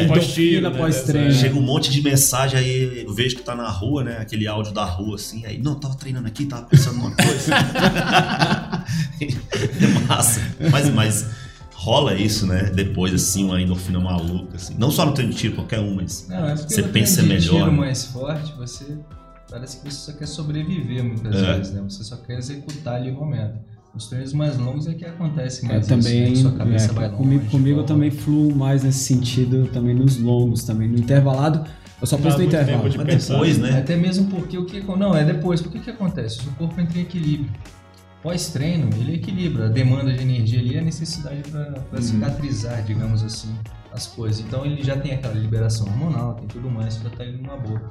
pós-tiro. né? pós-treino. Chega um monte de mensagem aí, eu vejo que tá na rua, né? Aquele áudio da rua, assim. Aí, não, tava treinando aqui, tava pensando numa coisa. *laughs* é *laughs* massa. Mas, mas rola isso, né? Depois, assim, uma endorfina maluca, assim. Não só no treino de tiro, qualquer um, mas... Não, é porque Você pensa de melhor, tiro né? mais forte, você parece que você só quer sobreviver muitas É. vezes, né? Você só quer executar ali o momento. Os treinos mais longos é que acontece É, mais também, isso, né? Sua cabeça é, vai longe. comigo, comigo eu também fluo mais nesse sentido, também nos longos, também no intervalado. Eu só penso no intervalo. de Mas pensar. depois, né? Até mesmo porque o que. Não, é depois. Porque o que acontece? O corpo entra em equilíbrio. Pós-treino, ele equilibra. A demanda de energia ali é a necessidade para cicatrizar, digamos assim, as coisas. Então ele já tem aquela liberação hormonal, tem tudo mais, já tá indo numa boa.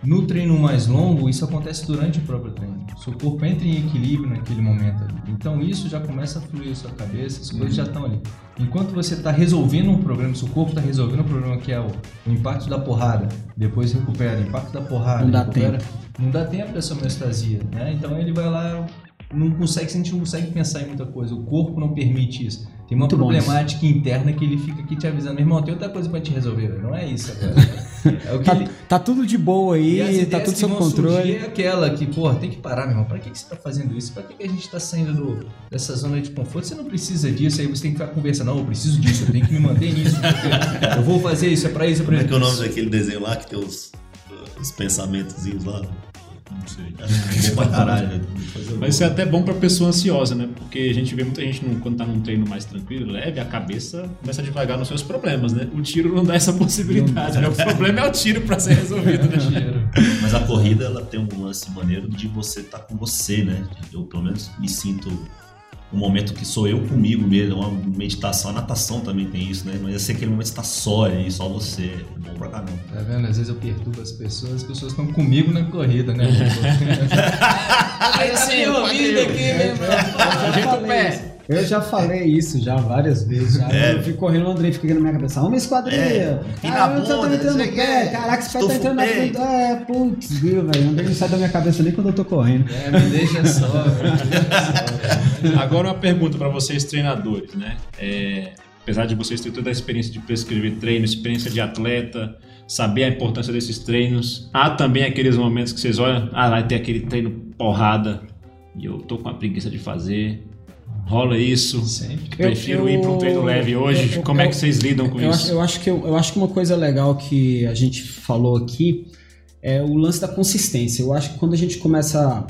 No treino mais longo, isso acontece durante o próprio treino. Seu corpo entra em equilíbrio naquele momento ali. Então isso já começa a fluir a sua cabeça, as coisas já estão ali. Enquanto você está resolvendo um problema, seu corpo está resolvendo um problema que é o, o impacto da porrada, depois recupera, o impacto da porrada, Não dá recupera, não dá tempo dessa homeostasia, né? Então ele vai lá, não consegue, a gente não consegue pensar em muita coisa, o corpo não permite isso. Tem uma Muito bom problemática interna que ele fica aqui te avisando, meu irmão, tem outra coisa pra te resolver, velho. não é isso agora. *laughs* É o que Tá, ele... tá tudo de boa aí, tá tudo sob controle. É aquela que, porra, tem que parar, meu irmão. Pra que, que você tá fazendo isso? Pra que, que a gente tá saindo do- dessa zona de conforto? Você não precisa disso, aí você tem que ficar conversando. Não, eu preciso disso, eu tenho que me manter nisso. porque eu vou fazer isso, é pra isso, é pra Como é isso. que é o nome daquele desenho lá que tem os, os pensamentozinhos lá? Não sei. Acho bom pra caralho. Mas isso é até bom pra pessoa ansiosa, né? Porque a gente vê muita gente quando tá num treino mais tranquilo, leve, a cabeça começa a devagar nos seus problemas, né? O tiro não dá essa possibilidade, né? O problema é o tiro pra ser resolvido, né? *laughs* Mas a corrida, ela tem um lance maneiro de você estar com você, né? Eu, pelo menos, me sinto um momento que sou eu comigo mesmo, é uma meditação. A natação também tem isso, né? Mas eu sei que aquele momento que você tá só aí, só você. É bom pra caramba. Tá vendo? Às vezes eu perturbo as pessoas, as pessoas estão comigo na corrida, né? *laughs* Aí tá me ouvindo aqui, meu irmão. Eu já, falei isso. Eu já várias vezes. Já. É. Eu fico correndo, o Andrei fica aqui na minha cabeça. Uma esquadrilha. É. E você tá bunda, entrando no o pé. Caraca, esse pé tá entrando na frente. É, putz, viu, velho. O Andrei não sai da minha cabeça nem quando eu tô correndo. É, me deixa só, velho. *laughs* Agora uma pergunta pra vocês treinadores, né? É, apesar de vocês terem toda a experiência de prescrever treino, experiência de atleta, saber a importância desses treinos, há também aqueles momentos que vocês olham, ah, vai ter aquele treino porrada e eu tô com a preguiça de fazer. Rola isso. Sempre. Prefiro Eu- ir para um treino leve hoje. eu- eu- Como é eu- que vocês lidam com Eu isso? eu, acho que, eu, eu acho que uma coisa legal que a gente falou aqui é o lance da consistência. Eu acho que quando a gente começa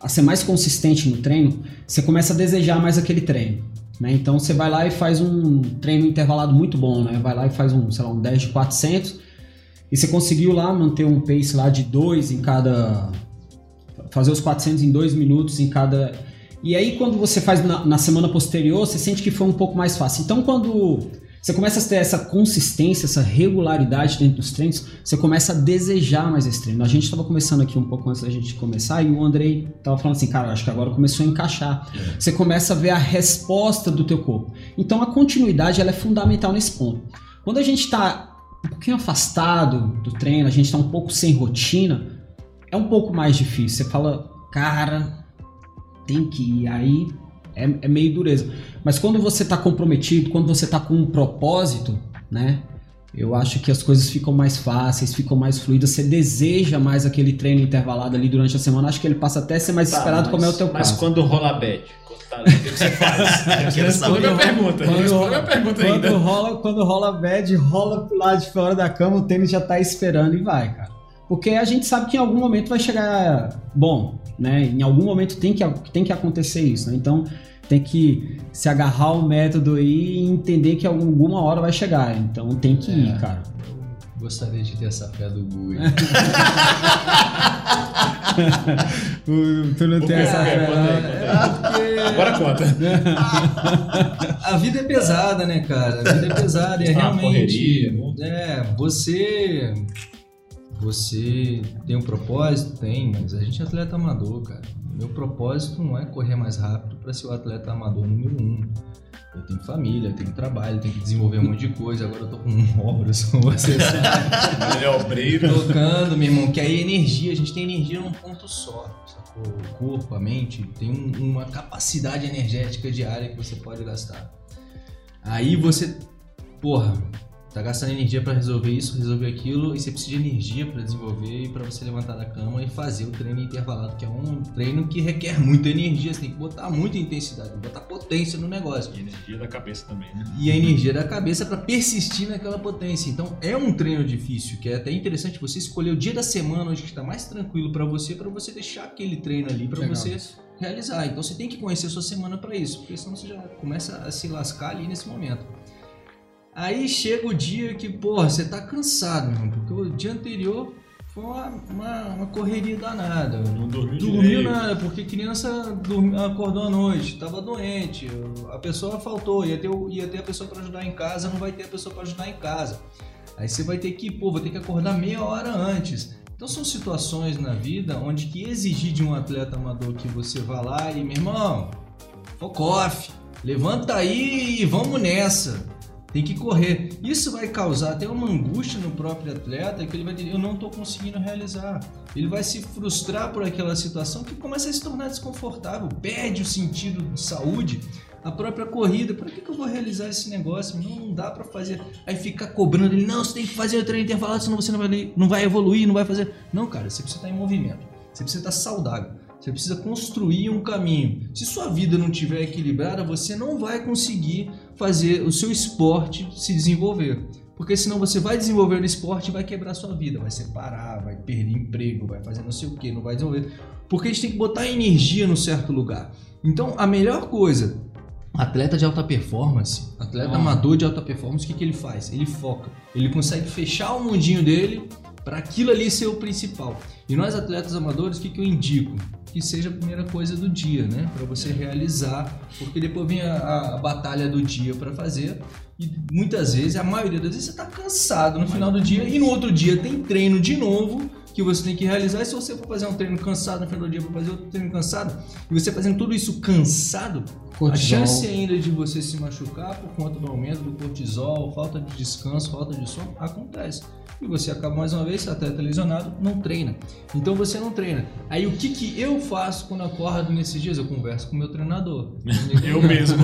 a ser mais consistente no treino, você começa a desejar mais aquele treino. Né? Então você vai lá e faz um treino intervalado muito bom, né? Vai lá e faz um, sei lá, um 10 de 400 e você conseguiu lá manter um pace lá de 2 em cada... Fazer os 400 em 2 minutos em cada... E aí quando você faz na, na semana posterior, você sente que foi um pouco mais fácil. Então quando você começa a ter essa consistência, essa regularidade dentro dos treinos, você começa a desejar mais esse treino. A gente estava começando aqui um pouco antes da gente começar e o Andrei estava falando assim, cara, acho que agora começou a encaixar. Você começa a ver a resposta do teu corpo. Então a continuidade ela é fundamental nesse ponto. Quando a gente está um pouquinho afastado do treino, a gente está um pouco sem rotina, é um pouco mais difícil. Você fala, cara, tem que ir. Aí é, é meio dureza. Mas quando você está comprometido, quando você está com um propósito, né? eu acho que as coisas ficam mais fáceis, ficam mais fluidas. Você deseja mais aquele treino intervalado ali durante a semana. Acho que ele passa até a ser mais Tá, esperado, mas- como é o teu Mas caso. quando rola bad, quando tá- o que você faz? *laughs* Eu quero saber. A pergunta. Quando, pergunta quando ainda. rola, quando rola bad, rola pro lado de fora da cama, o tênis já tá esperando e vai, cara. Porque a gente sabe que em algum momento vai chegar bom, né? Em algum momento tem que, tem que acontecer isso, né? Então tem que se agarrar ao método aí e entender que alguma hora vai chegar. Então tem que ir, É. cara. Gostaria de ter essa fé do Gui. *laughs* Tu não tem essa fé, conta aí. Agora conta. A vida é pesada, né, cara? A vida é pesada é uma realmente. correria, É, você. Você tem um propósito? Tem, mas a gente é atleta amador, cara. Meu propósito não é correr mais rápido para ser o atleta amador número um. Eu tenho família, eu tenho trabalho, eu tenho que desenvolver um monte de coisa. Agora eu tô com obras, como você sabe. Ele é obreiro. tocando, meu irmão, que aí energia, a gente tem energia num ponto só. Sacou? O corpo, a mente, tem um- uma capacidade energética diária que você pode gastar. Aí você, porra, tá gastando energia pra resolver isso, resolver aquilo, e você precisa de energia pra desenvolver e pra você levantar da cama e fazer o treino intervalado, que é um treino que requer muita energia, você tem que botar muita intensidade, botar potência no negócio E energia da cabeça também, né? e a energia da cabeça para persistir naquela potência. Então é um treino difícil, que é até interessante você escolher o dia da semana onde está mais tranquilo para você, para você deixar aquele treino ali para você realizar. Então você tem que conhecer a sua semana para isso, porque senão você já começa a se lascar ali nesse momento. Aí chega o dia que, porra, você tá cansado, meu irmão, porque o dia anterior foi uma, uma, uma correria danada. Não dormiu Dormiu nada, porque criança dormi- acordou à noite, tava doente, a pessoa faltou, ia ter, ia ter a pessoa para ajudar em casa, não vai ter a pessoa para ajudar em casa. Aí você vai ter que, pô, vou ter que acordar meia hora antes. Então são situações na vida onde que exigir de um atleta amador que você vá lá e, meu irmão, foco off, levanta aí e vamos nessa. Tem que correr. Isso vai causar até uma angústia no próprio atleta que ele vai dizer, eu não estou conseguindo realizar. Ele vai se frustrar por aquela situação que começa a se tornar desconfortável, perde o sentido de saúde, a própria corrida. Para que, que eu vou realizar esse negócio? Não, dá para fazer. Aí fica cobrando ele, não, você tem que fazer o treino intervalado, senão você não vai, não vai evoluir, não vai fazer. Não, cara, você precisa estar em movimento. Você precisa estar saudável. Você precisa construir um caminho. Se sua vida não estiver equilibrada, você não vai conseguir fazer o seu esporte se desenvolver. Porque senão você vai desenvolver o esporte e vai quebrar sua vida, vai separar, vai perder emprego, vai fazer não sei o que, não vai desenvolver. Porque a gente tem que botar energia no certo lugar. Então a melhor coisa, atleta de alta performance, atleta Ah. amador de alta performance, o que, que ele faz? Ele foca. Ele consegue fechar o mundinho dele para aquilo ali ser o principal. E nós atletas amadores, o que, que eu indico? Que seja a primeira coisa do dia, né? Para você realizar, porque depois vem a, a- batalha do dia para fazer. E muitas vezes, a maioria das vezes, você está cansado no final do dia e no outro dia tem treino de novo que você tem que realizar. E se você for fazer um treino cansado no final do dia para fazer outro treino cansado, e você fazendo tudo isso cansado, a Cortisol. chance ainda de você se machucar por conta do aumento do cortisol, falta de descanso, falta de sono, acontece. E você acaba mais uma vez, atleta lesionado, não treina. Então você não treina. Aí o que, que eu faço quando acordo nesses dias? Eu converso com o meu treinador. *laughs* Eu mesmo.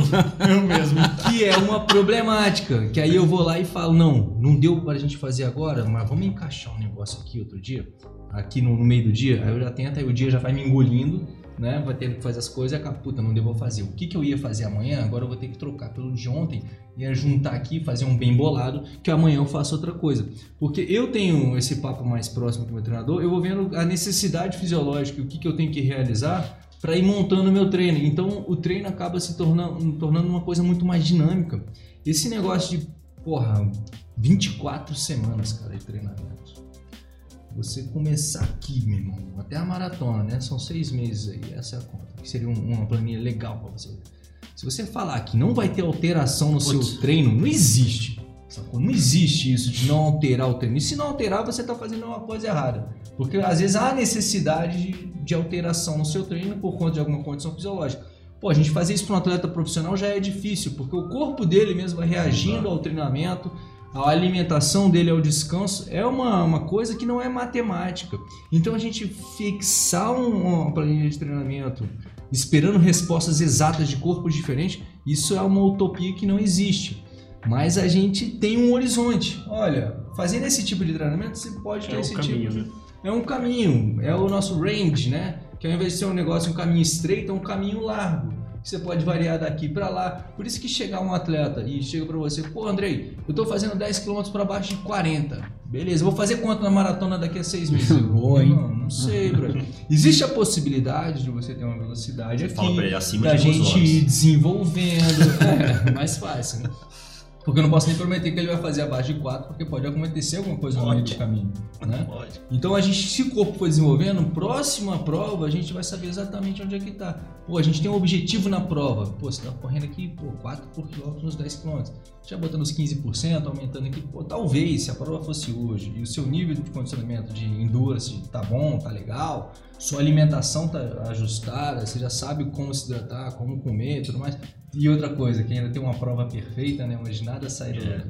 Eu mesmo. Que é uma problemática. Que aí eu vou lá e falo, não, não deu pra gente fazer agora, mas vamos encaixar um negócio aqui outro dia, aqui no, no meio do dia. Aí eu já tento, aí o dia já vai me engolindo, né? Vai tendo que fazer as coisas e acaba, puta, não pra fazer. O que, que eu ia fazer amanhã, agora eu vou ter que trocar pelo de ontem, ia juntar aqui, fazer um bem bolado, que amanhã eu faço outra coisa. Porque eu tenho esse papo mais próximo com o meu treinador, eu vou vendo a necessidade fisiológica, o que, que eu tenho que realizar para ir montando o meu treino. Então o treino acaba se tornando, tornando uma coisa muito mais dinâmica. Esse negócio de, porra, 24 semanas, cara, de treinamento. Você começar aqui, meu irmão, até a maratona, né? São seis meses aí, essa é a conta. Que seria um- uma planilha legal para você. Se você falar que não vai ter alteração no seu treino, não existe. Sacou? Não existe isso de não alterar o treino. E se não alterar, você está fazendo uma coisa errada. Porque às vezes há necessidade de, de alteração no seu treino por conta de alguma condição fisiológica. Pô, a gente fazer isso para um atleta profissional já é difícil, porque o corpo dele mesmo vai reagindo ao treinamento, a alimentação dele ao descanso, é uma, uma coisa que não é matemática. Então a gente fixar um- uma planilha de treinamento esperando respostas exatas de corpos diferentes, isso é uma utopia que não existe. Mas a gente tem um horizonte. Olha, fazendo esse tipo de treinamento, você pode ter É o esse caminho, tipo. né? É um caminho, é o nosso range, né? Que ao invés de ser um negócio, um caminho estreito, é um caminho largo. Você pode variar daqui para lá. Por isso que chegar um atleta e chega para você, pô, Andrei, eu tô fazendo 10 km para baixo de 40. Beleza, vou fazer quanto na maratona daqui a seis meses? *laughs* Boa, hein? Não, não sei, bro. Existe a possibilidade de você ter uma velocidade aqui, Fala pra ele, acima da de gente ir desenvolvendo. *laughs* é, mais fácil, né? Porque eu não posso nem prometer que ele vai fazer abaixo de 4, porque pode acontecer alguma coisa no meio do Pode. caminho, né? *laughs* Pode. Então a gente, se o corpo for desenvolvendo, próxima prova a gente vai saber exatamente onde é que tá. Pô, a gente tem um objetivo na prova. Pô, você tá correndo aqui, pô, 4 por quilômetro nos 10 quilômetros. Já botando os 15%, aumentando aqui. Pô, talvez, se a prova fosse hoje e o seu nível de condicionamento de endurance tá bom, tá legal, sua alimentação tá ajustada, você já sabe como se hidratar, como comer e tudo mais. E outra coisa, que ainda tem uma prova perfeita, né? Onde nada sai do, É.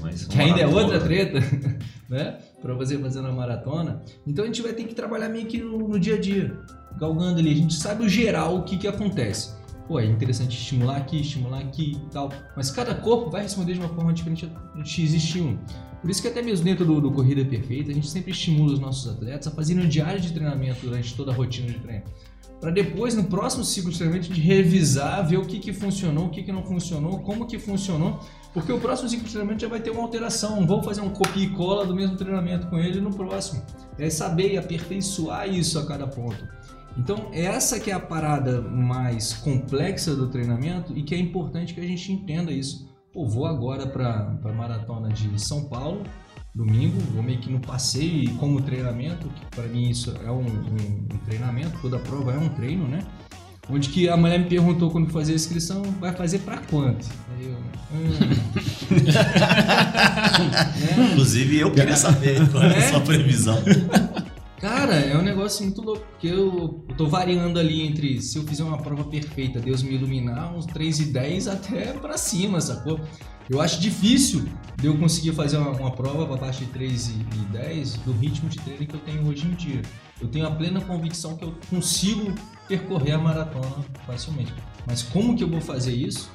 Mas que ainda é outra treta, *laughs* né? Pra você fazer na maratona. Então a gente vai ter que trabalhar meio que no, no dia a dia, galgando ali. A gente sabe o geral o que que acontece. Pô, é interessante estimular aqui, estimular aqui e tal. Mas cada corpo vai responder de uma forma diferente do X estímulo. Por isso que até mesmo dentro do, do Corrida Perfeita, a gente sempre estimula os nossos atletas a fazerem um diário de treinamento durante toda a rotina de treino. Para depois, no próximo ciclo de treinamento, de revisar, ver o que, que funcionou, o que, que não funcionou, como que funcionou. Porque o próximo ciclo de treinamento já vai ter uma alteração. Vamos fazer um copia e cola do mesmo treinamento com ele no próximo. É saber e aperfeiçoar isso a cada ponto. Então, essa que é a parada mais complexa do treinamento e que é importante que a gente entenda isso. Pô, vou agora para a maratona de São Paulo, domingo, vou meio que no passeio e como treinamento, que para mim isso é um, um- um treinamento, toda prova é um treino, né? Onde que a mulher me perguntou quando fazer a inscrição, vai fazer para quanto? Aí eu, hum. *laughs* *laughs* Né? Inclusive, eu queria saber qual é É? a sua previsão. *laughs* Cara, é um negócio muito louco, porque eu, tô variando ali entre se eu fizer uma prova perfeita, Deus me iluminar, uns 3 e 10 até pra cima, sacou? Eu acho difícil de eu conseguir fazer uma, uma prova baixo de 3 e e 10 do ritmo de treino que eu tenho hoje em dia. Eu tenho a plena convicção que eu consigo percorrer a maratona facilmente. Mas como que eu vou fazer isso?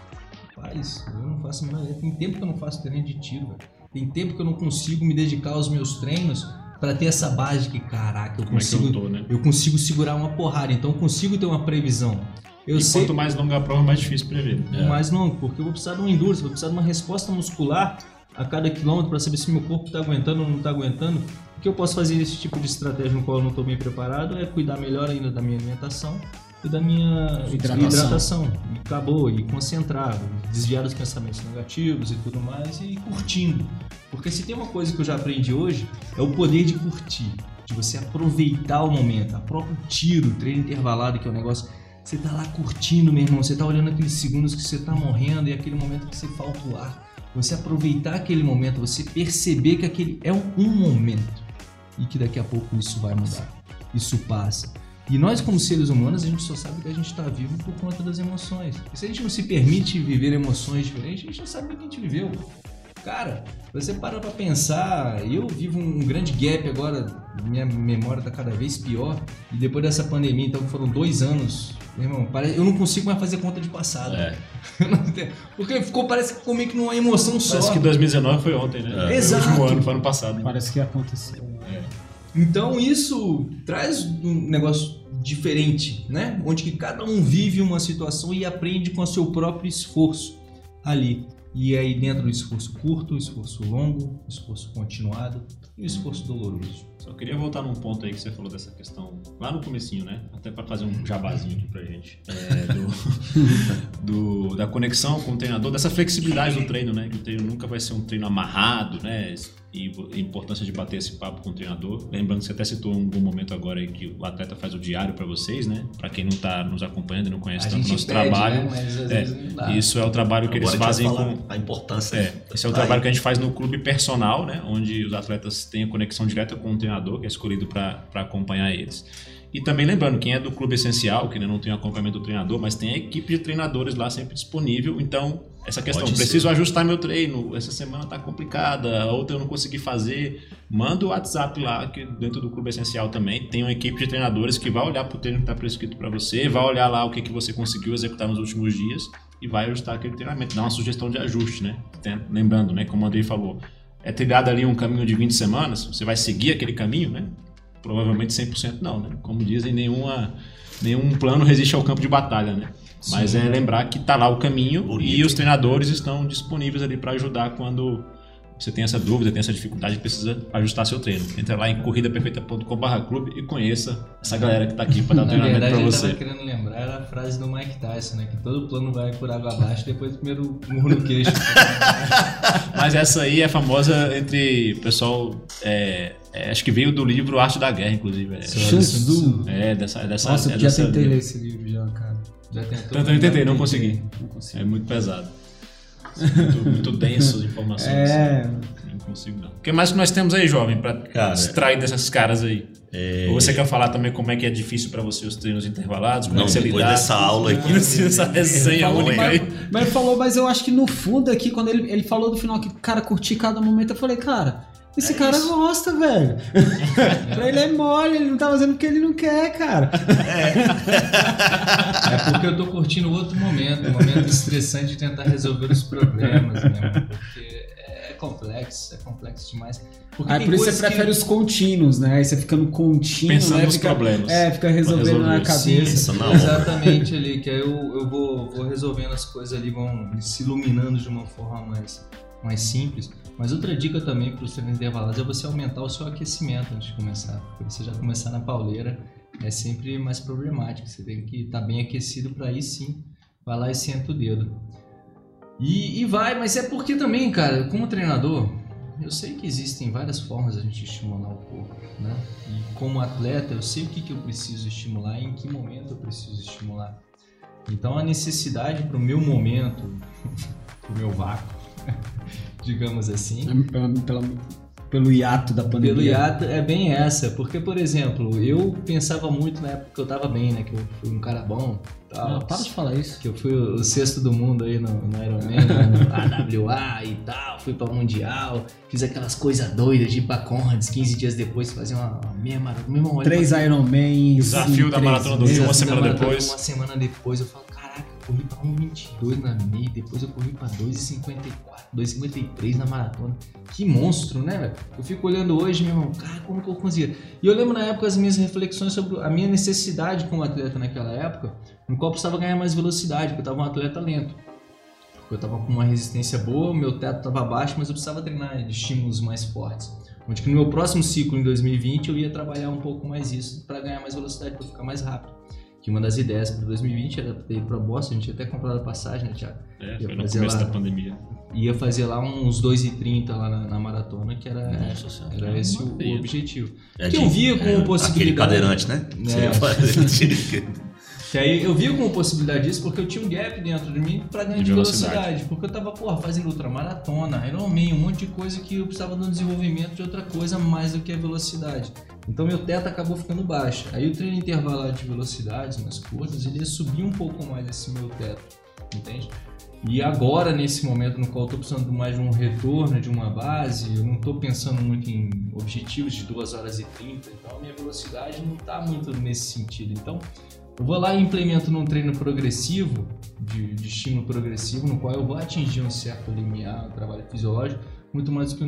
Rapaz, eu não faço ideia. Tem tempo que eu não faço treino de tiro, velho. Tem tempo que eu não consigo me dedicar aos meus treinos pra ter essa base de que, caraca, eu Como é que consigo, eu tô, né? eu consigo segurar uma porrada, então eu consigo ter uma previsão. Eu e sei quanto mais longa a prova, mais difícil prever. mais longo, porque eu vou precisar de um endurance, vou precisar de uma resposta muscular a cada quilômetro para saber se meu corpo está aguentando ou não está aguentando. O que eu posso fazer nesse tipo de estratégia no qual eu não estou bem preparado é cuidar melhor ainda da minha alimentação e da minha Hidratação. hidratação. E acabou, e concentrar, desviar dos pensamentos negativos e tudo mais e curtindo. Porque se tem uma coisa que eu já aprendi hoje, é o poder de curtir, de você aproveitar o momento, a próprio tiro, treino intervalado, que é um negócio você tá lá curtindo, meu irmão. Você tá olhando aqueles segundos que você tá morrendo e aquele momento que você falta o ar. Você aproveitar aquele momento, você perceber que aquele é um momento e que daqui a pouco isso vai mudar. Isso passa. E nós, como seres humanos, a gente só sabe que a gente está vivo por conta das emoções. E se a gente não se permite viver emoções diferentes, a gente não sabe o que a gente viveu. Cara, você para pra pensar, eu vivo um grande gap agora, minha memória tá cada vez pior, e depois dessa pandemia, então foram dois anos, meu irmão, eu não consigo mais fazer conta de passado. É. *laughs* Porque ficou, parece que ficou meio que numa emoção só. Parece que 2019 foi ontem, né? Foi Exato. O último ano, foi ano passado. Parece que aconteceu. Então isso traz um negócio diferente, né? Onde que cada um vive uma situação e aprende com o seu próprio esforço ali. E aí dentro do esforço curto, esforço longo, esforço continuado e esforço doloroso. Só queria voltar num ponto aí que você falou dessa questão lá no comecinho, né? Até para fazer um jabazinho aqui pra gente. É, do, *laughs* do- da conexão com o treinador, dessa flexibilidade do treino, né? Que o treino nunca vai ser um treino amarrado, né? E a importância de bater esse papo com o treinador. Lembrando que você até citou um bom momento agora aí que o atleta faz o diário para vocês, né? Para quem não tá nos acompanhando e não conhece tanto o nosso trabalho. né? Mas às É, isso é o trabalho que eles Agora a gente fazem com, a importância. é, esse é o Tá trabalho aí. que a gente faz no clube personal, né? Onde os atletas têm a conexão direta com o treinador, que é escolhido para acompanhar eles. E também lembrando, quem é do clube essencial, que não tem o acompanhamento do treinador, mas tem a equipe de treinadores lá sempre disponível. Então, essa questão, Pode preciso ajustar meu treino, essa semana tá complicada, a outra eu não consegui fazer. Manda o WhatsApp lá, que dentro do clube essencial também tem uma equipe de treinadores que vai olhar pro treino que está prescrito para você, vai olhar lá o que, que você conseguiu executar nos últimos dias e vai ajustar aquele treinamento, dar uma sugestão de ajuste, né? Lembrando, né, como o Andrei falou, é trilhado ali um caminho de 20 semanas, você vai seguir aquele caminho, né? Provavelmente 100% não, né? Como dizem, nenhuma, nenhum plano resiste ao campo de batalha, né? Mas é lembrar que tá lá o caminho Bonito, e os treinadores estão disponíveis ali para ajudar quando você tem essa dúvida, tem essa dificuldade, precisa ajustar seu treino. Entra lá em corridaperfeita.com.br clube e conheça essa galera que tá aqui para dar Na treinamento verdade, para você. tava querendo lembrar era a frase do Mike Tyson, né? Que todo plano vai por água abaixo depois do primeiro murro no queixo. *laughs* Mas essa aí é famosa entre o pessoal. é, é, acho que veio do livro Arte da Guerra, inclusive. É, Tzu. é dessa. é dessa Nossa, é eu já tentei ler esse livro já, cara. Já tentou. Tanto eu tentei, não consegui. Não consigo. É muito pesado. Muito, muito denso as informações. É, Não consigo, não. O que mais que nós temos aí, jovem, pra Cara, extrair dessas caras aí? É, Ou você quer falar também como é que é difícil pra você os treinos intervalados? Como Não, é que você depois lidar? dessa aula aqui. *laughs* Essa resenha única mas, aí. mas ele falou, mas eu acho que no fundo aqui, quando ele, ele falou do final que o cara curtir cada momento, eu falei, cara, esse É cara gosta, velho. pra *laughs* ele é mole, ele não tá fazendo porque ele não quer, cara. É porque eu tô curtindo outro momento, um momento estressante de tentar resolver os problemas, né? Porque é complexo, é complexo demais. Porque Aí tem por isso você coisas que- prefere os contínuos, né? Aí você fica no contínuo, Pensando né? nos Fica- problemas. É, fica resolvendo na cabeça. Hora. Exatamente ali, que aí eu, eu vou, vou resolvendo as coisas ali, vão se iluminando de uma forma mais, mais simples. Mas outra dica também para os treinos intervalados é você aumentar o seu aquecimento antes de começar. Porque você já começar na pauleira é sempre mais problemático. Você tem que estar bem aquecido para aí sim vai lá e senta o dedo. E, e vai, mas é porque também, cara, como treinador, eu sei que existem várias formas de a gente estimular o corpo, né? E como atleta, eu sei o que, que eu preciso estimular e em que momento eu preciso estimular. Então a necessidade para o meu momento, *laughs* para o meu vácuo, *laughs* digamos assim, Pela- pela- pelo hiato da pandemia. pelo hiato é bem essa, porque por exemplo, eu pensava muito na época que eu tava bem, né? Que eu fui um cara bom, tal, Ah, para de falar isso. que eu fui o sexto do mundo aí no, no Ironman, né, no *laughs* AWA e tal, fui pra Mundial, fiz aquelas coisas doidas de ir pra Conrads, 15 dias depois fazer uma, uma meia maratona, mesma hora Três Ironmans. Desafio da maratona do. Rio, uma semana depois. Uma semana depois eu falo, corri pra 1,22 na meia, depois eu corri pra 2,54, 2,53 na maratona. Que monstro, né, velho? Eu fico olhando hoje, meu irmão, cara, como que eu conseguia? E eu lembro na época as minhas reflexões sobre a minha necessidade como atleta naquela época, no qual eu precisava ganhar mais velocidade, porque eu tava um atleta lento. Porque eu tava com uma resistência boa, meu teto tava baixo, mas eu precisava treinar de estímulos mais fortes. Onde que no meu próximo ciclo, em 2020, eu ia trabalhar um pouco mais isso para ganhar mais velocidade, para ficar mais rápido. Que uma das ideias para 2020 era ter ido para Boston, a gente tinha até comprado a passagem, né, Thiago? É, Ia foi no fazer começo lá. da pandemia. Ia fazer lá uns 2,30 lá na, na maratona, que era, Nossa era esse o, objetivo. É que eu via como é, possibilidade. Aquele cadeirante, né? É. Você ia fazer- Que aí eu via como possibilidade disso porque eu tinha um gap dentro de mim pra ganhar De de velocidade. velocidade. Porque eu tava, porra, fazendo ultramaratona, Ironman, um monte de coisa que eu precisava de um desenvolvimento de outra coisa mais do que a velocidade. Então meu teto acabou ficando baixo. Aí o treino intervalado de velocidades nas curtas, ele ia subir um pouco mais esse meu teto, entende? E agora, nesse momento no qual eu tô precisando mais de um retorno, de uma base, eu não tô pensando muito em objetivos de 2 horas e 30, então a minha velocidade não tá muito nesse sentido. Então, eu vou lá e implemento num treino progressivo, de, de estímulo progressivo, no qual eu vou atingir um certo limiar, um trabalho fisiológico, muito mais do que o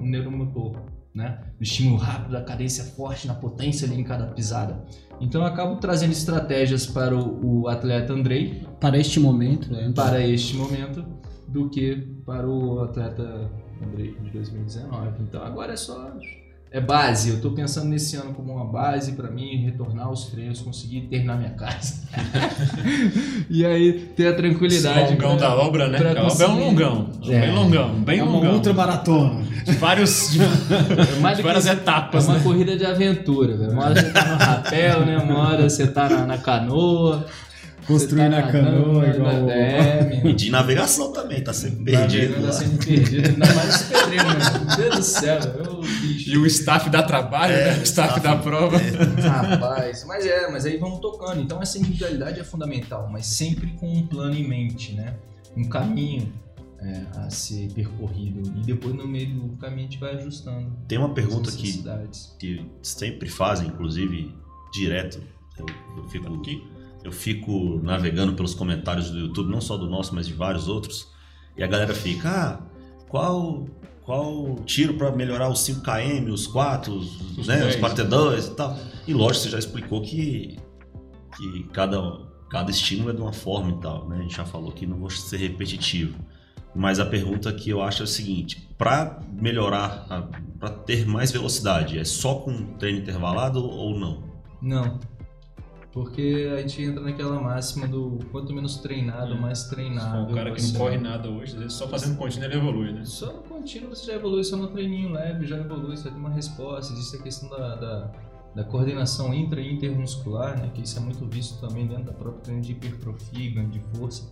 neuromotor, né? O estímulo rápido, a cadência forte, na potência ali em cada pisada. Então eu acabo trazendo estratégias para o, o atleta Andrei, Para este momento, né? para este momento, do que para o atleta Andrei de 2019. Então agora é só é base. Eu tô pensando nesse ano como uma base para mim retornar aos treinos, conseguir terminar minha casa. *laughs* e aí ter a Esse tranquilidade. longão pra- da obra, né? obra é um conseguir- longão. É. Bem longão, bem É uma longão. ultramaratona. De vários, de *laughs* É mais do que várias isso. É etapas, uma né? corrida de aventura, velho. Uma hora você tá no rapel, né? Uma hora você tá na, na canoa. Construindo você tá a canoa nadando, igual o- É, E de navegação também, tá sempre Tá perdido. Tá lá. sempre perdido. Ainda mais os pedreiros, né? Meu Deus do céu. Eu bicho. E o staff dá trabalho, É, né? O staff staff- da prova. Rapaz, mas é, mas aí vamos tocando. Então essa individualidade é fundamental, mas sempre com um plano em mente, né? Um caminho é, a ser percorrido. E depois no meio do caminho a gente vai ajustando. Tem uma pergunta que, que sempre fazem, inclusive direto. Eu, eu fico eu fico navegando pelos comentários do YouTube, não só do nosso, mas de vários outros. E a galera fica, ah, qual qual tiro para melhorar os 5 km, os 4, os, né, os 10. 42 e tal. E lógico, você já explicou que que cada cada estímulo é de uma forma e tal, né? A gente já falou que não vou ser repetitivo. Mas a pergunta que eu acho é o seguinte: para melhorar, para ter mais velocidade, é só com treino intervalado ou não? Não. Porque a gente entra naquela máxima do quanto menos treinado, Hum. mais treinado. O cara que não você- corre nada hoje, às vezes só fazendo contínuo ele evolui, né? Só no contínuo você já evolui, só no treininho leve já evolui, você ter uma resposta. Existe a questão da, da, da coordenação intra e intermuscular, né? Que isso é muito visto também dentro da própria treino de hipertrofia e ganho de força.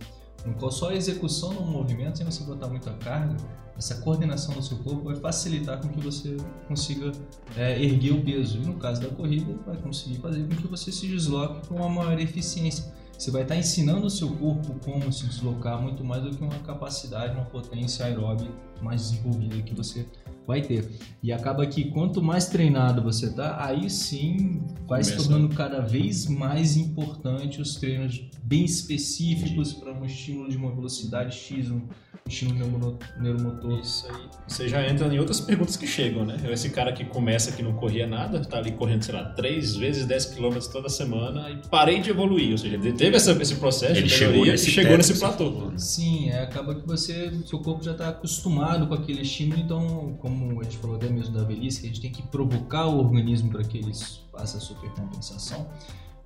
Qual só a execução no movimento, sem você botar muita carga, essa coordenação do seu corpo vai facilitar com que você consiga é, erguer o peso. E no caso da corrida, vai conseguir fazer com que você se desloque com uma maior eficiência. Você vai estar ensinando o seu corpo como se deslocar muito mais do que uma capacidade, uma potência aeróbica mais desenvolvida que você vai ter. E acaba que quanto mais treinado você tá, aí sim vai se Começa. tornando cada vez mais importante os treinos bem específicos para um estímulo de uma velocidade X, um estímulo neuromo- neuromotor. Isso aí. Você já entra em outras perguntas que chegam, né? Esse cara que começa que não corria nada, tá ali correndo, sei lá, 3 vezes 10 km toda semana e parei de evoluir. Ou seja, ele teve essa- esse processo Ele de chegou melhoria nesse e chegou teto nesse platô. Sim, é, acaba que você, seu corpo já está acostumado com aquele estímulo, então, como a gente falou até mesmo da velhice, que a gente tem que provocar o organismo para que ele faça a supercompensação.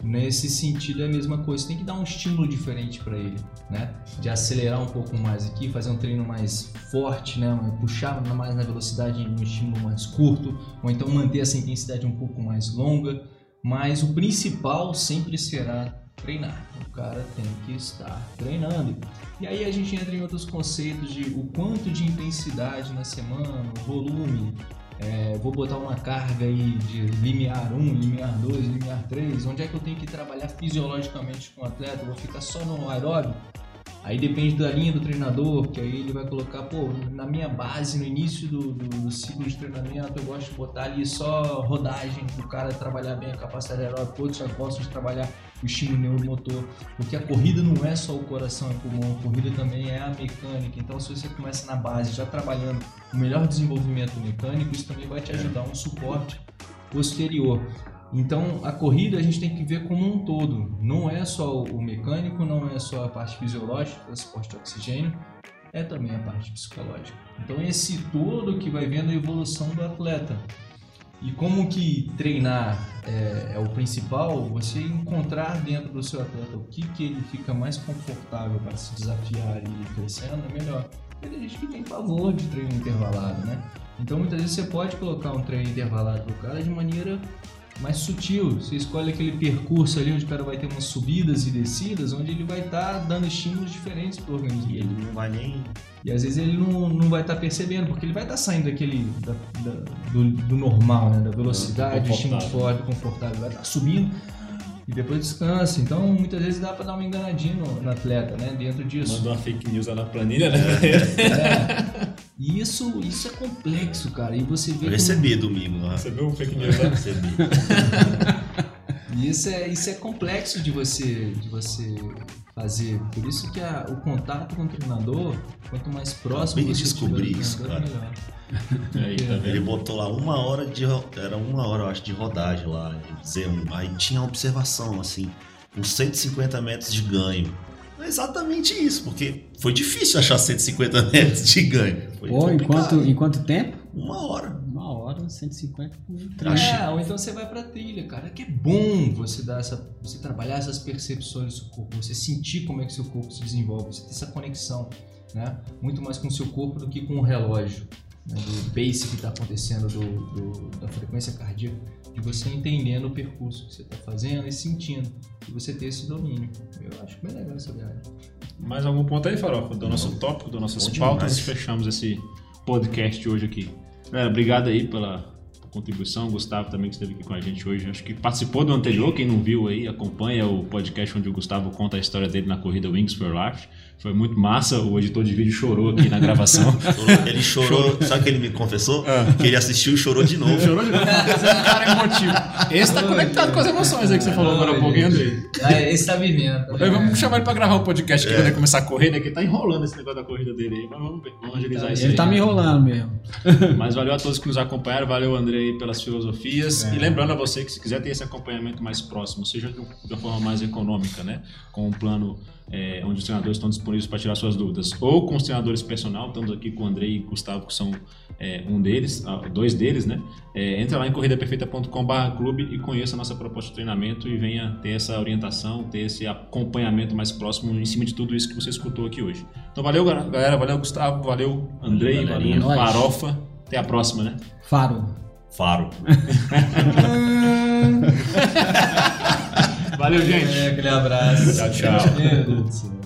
Nesse sentido é a mesma coisa, você tem que dar um estímulo diferente para ele, né? De acelerar um pouco mais aqui, fazer um treino mais forte, né? Puxar mais na velocidade um estímulo mais curto, ou então manter essa intensidade um pouco mais longa. Mas o principal sempre será treinar. O cara tem que estar treinando. E aí a gente entra em outros conceitos de o quanto de intensidade na semana, volume. É, vou botar uma carga aí de limiar 1, limiar 2, limiar 3. Onde é que eu tenho que trabalhar fisiologicamente com o atleta? Vou ficar só no aeróbio? Aí depende da linha do treinador, que aí ele vai colocar, pô, na minha base, no início do, do, do ciclo de treinamento, eu gosto de botar ali só rodagem, o cara trabalhar bem a capacidade aeróbica, outros já gostam de trabalhar o estímulo neuromotor, porque a corrida não é só o coração e pulmão, a corrida também é a mecânica. Então, se você começa na base, já trabalhando o melhor desenvolvimento mecânico, isso também vai te ajudar um suporte posterior. Então, a corrida a gente tem que ver como um todo. Não é só o mecânico, não é só a parte fisiológica, transporte de oxigênio, é também a parte psicológica. Então, esse todo que vai vendo a evolução do atleta. E como que treinar é, é o principal, você encontrar dentro do seu atleta o que, que ele fica mais confortável para se desafiar e ir crescendo é melhor. Tem gente que tem pavor de treino intervalado, né? Então muitas vezes você pode colocar um treino intervalado pro cara de maneira mais sutil. Você escolhe aquele percurso ali onde o cara vai ter umas subidas e descidas, onde ele vai estar dando estímulos diferentes pro organismo E ele não vai nem. e às vezes ele não, não vai estar percebendo, porque ele vai estar saindo daquele da- da- do, do normal, né? Da velocidade, do estímulo forte, confortável, vai estar subindo e depois descansa. Então muitas vezes dá para dar uma enganadinha no, no atleta, né? Dentro disso. Manda uma fake news lá na planilha, né? É. *laughs* E isso, isso é complexo, cara. E você vê. Eu como- recebi domingo lá. Você viu um fake news lá? Recebi. *laughs* E isso é, isso é complexo de você, de você fazer. Por isso que a- o contato com o treinador, quanto mais próximo você do isso, cara. melhor. Aí, tá Ele botou lá uma hora de. Era uma hora, eu acho, de rodagem lá. Dizer, aí tinha uma observação, assim, uns 150 metros de ganho. É exatamente isso, porque foi difícil achar 150 metros de ganho. Foi Pô, em quanto, em quanto tempo? Uma hora. Uma hora, 150 por treino. É, ou então você vai pra trilha, cara. Que é bom você dar essa, você trabalhar essas percepções do seu corpo, você sentir como é que seu corpo se desenvolve, você ter essa conexão, né? Muito mais com o seu corpo do que com o relógio, né? do pace que está acontecendo, do, do- da frequência cardíaca, de você entendendo o percurso que você está fazendo e sentindo, e você ter esse domínio. Eu acho bem legal essa viagem. Mais algum ponto aí, Farofa? Do nosso tópico, do nossas Bom pautas, demais. fechamos esse podcast de hoje aqui. Galera, obrigado aí pela contribuição. Gustavo também que esteve aqui com a gente hoje. Acho que participou do anterior. Quem não viu aí, acompanha o podcast onde o Gustavo conta a história dele na corrida Wings for Life. Foi muito massa. O editor de vídeo chorou aqui na gravação. *laughs* Ele chorou, sabe o que ele me confessou? Que ele assistiu e chorou de novo. chorou de novo. Você é um cara emotivo. Esse tá conectado com as emoções aí que você falou agora há pouco, hein, Andrei? Ah, esse tá vivendo. tá Aí Vamos chamar ele pra gravar o podcast aqui quando ele começar a correr, né? Que tá enrolando esse negócio da corrida dele aí. Mas vamos ver, vamos agilizar isso Ele aí. tá me enrolando mesmo. Mas valeu a todos que nos acompanharam, valeu Andrei pelas filosofias. É. E lembrando a você que se quiser ter esse acompanhamento mais próximo, seja de, um- uma forma mais econômica, né? Com um plano é, onde os treinadores estão disponíveis para tirar suas dúvidas, ou com os treinadores personal, estamos aqui com o Andrei e o Gustavo, que são é, um deles, ah, dois deles, né? É, entra lá em corridaperfeita.com.br clube e conheça a nossa proposta de treinamento e venha ter essa orientação, ter esse acompanhamento mais próximo em cima de tudo isso que você escutou aqui hoje. Então valeu, galera, valeu Gustavo, valeu Andrei, valeu Nós. Farofa. Até a próxima, né? Faro. Faro. *laughs* Valeu, gente. É, aquele abraço. Tchau, tchau.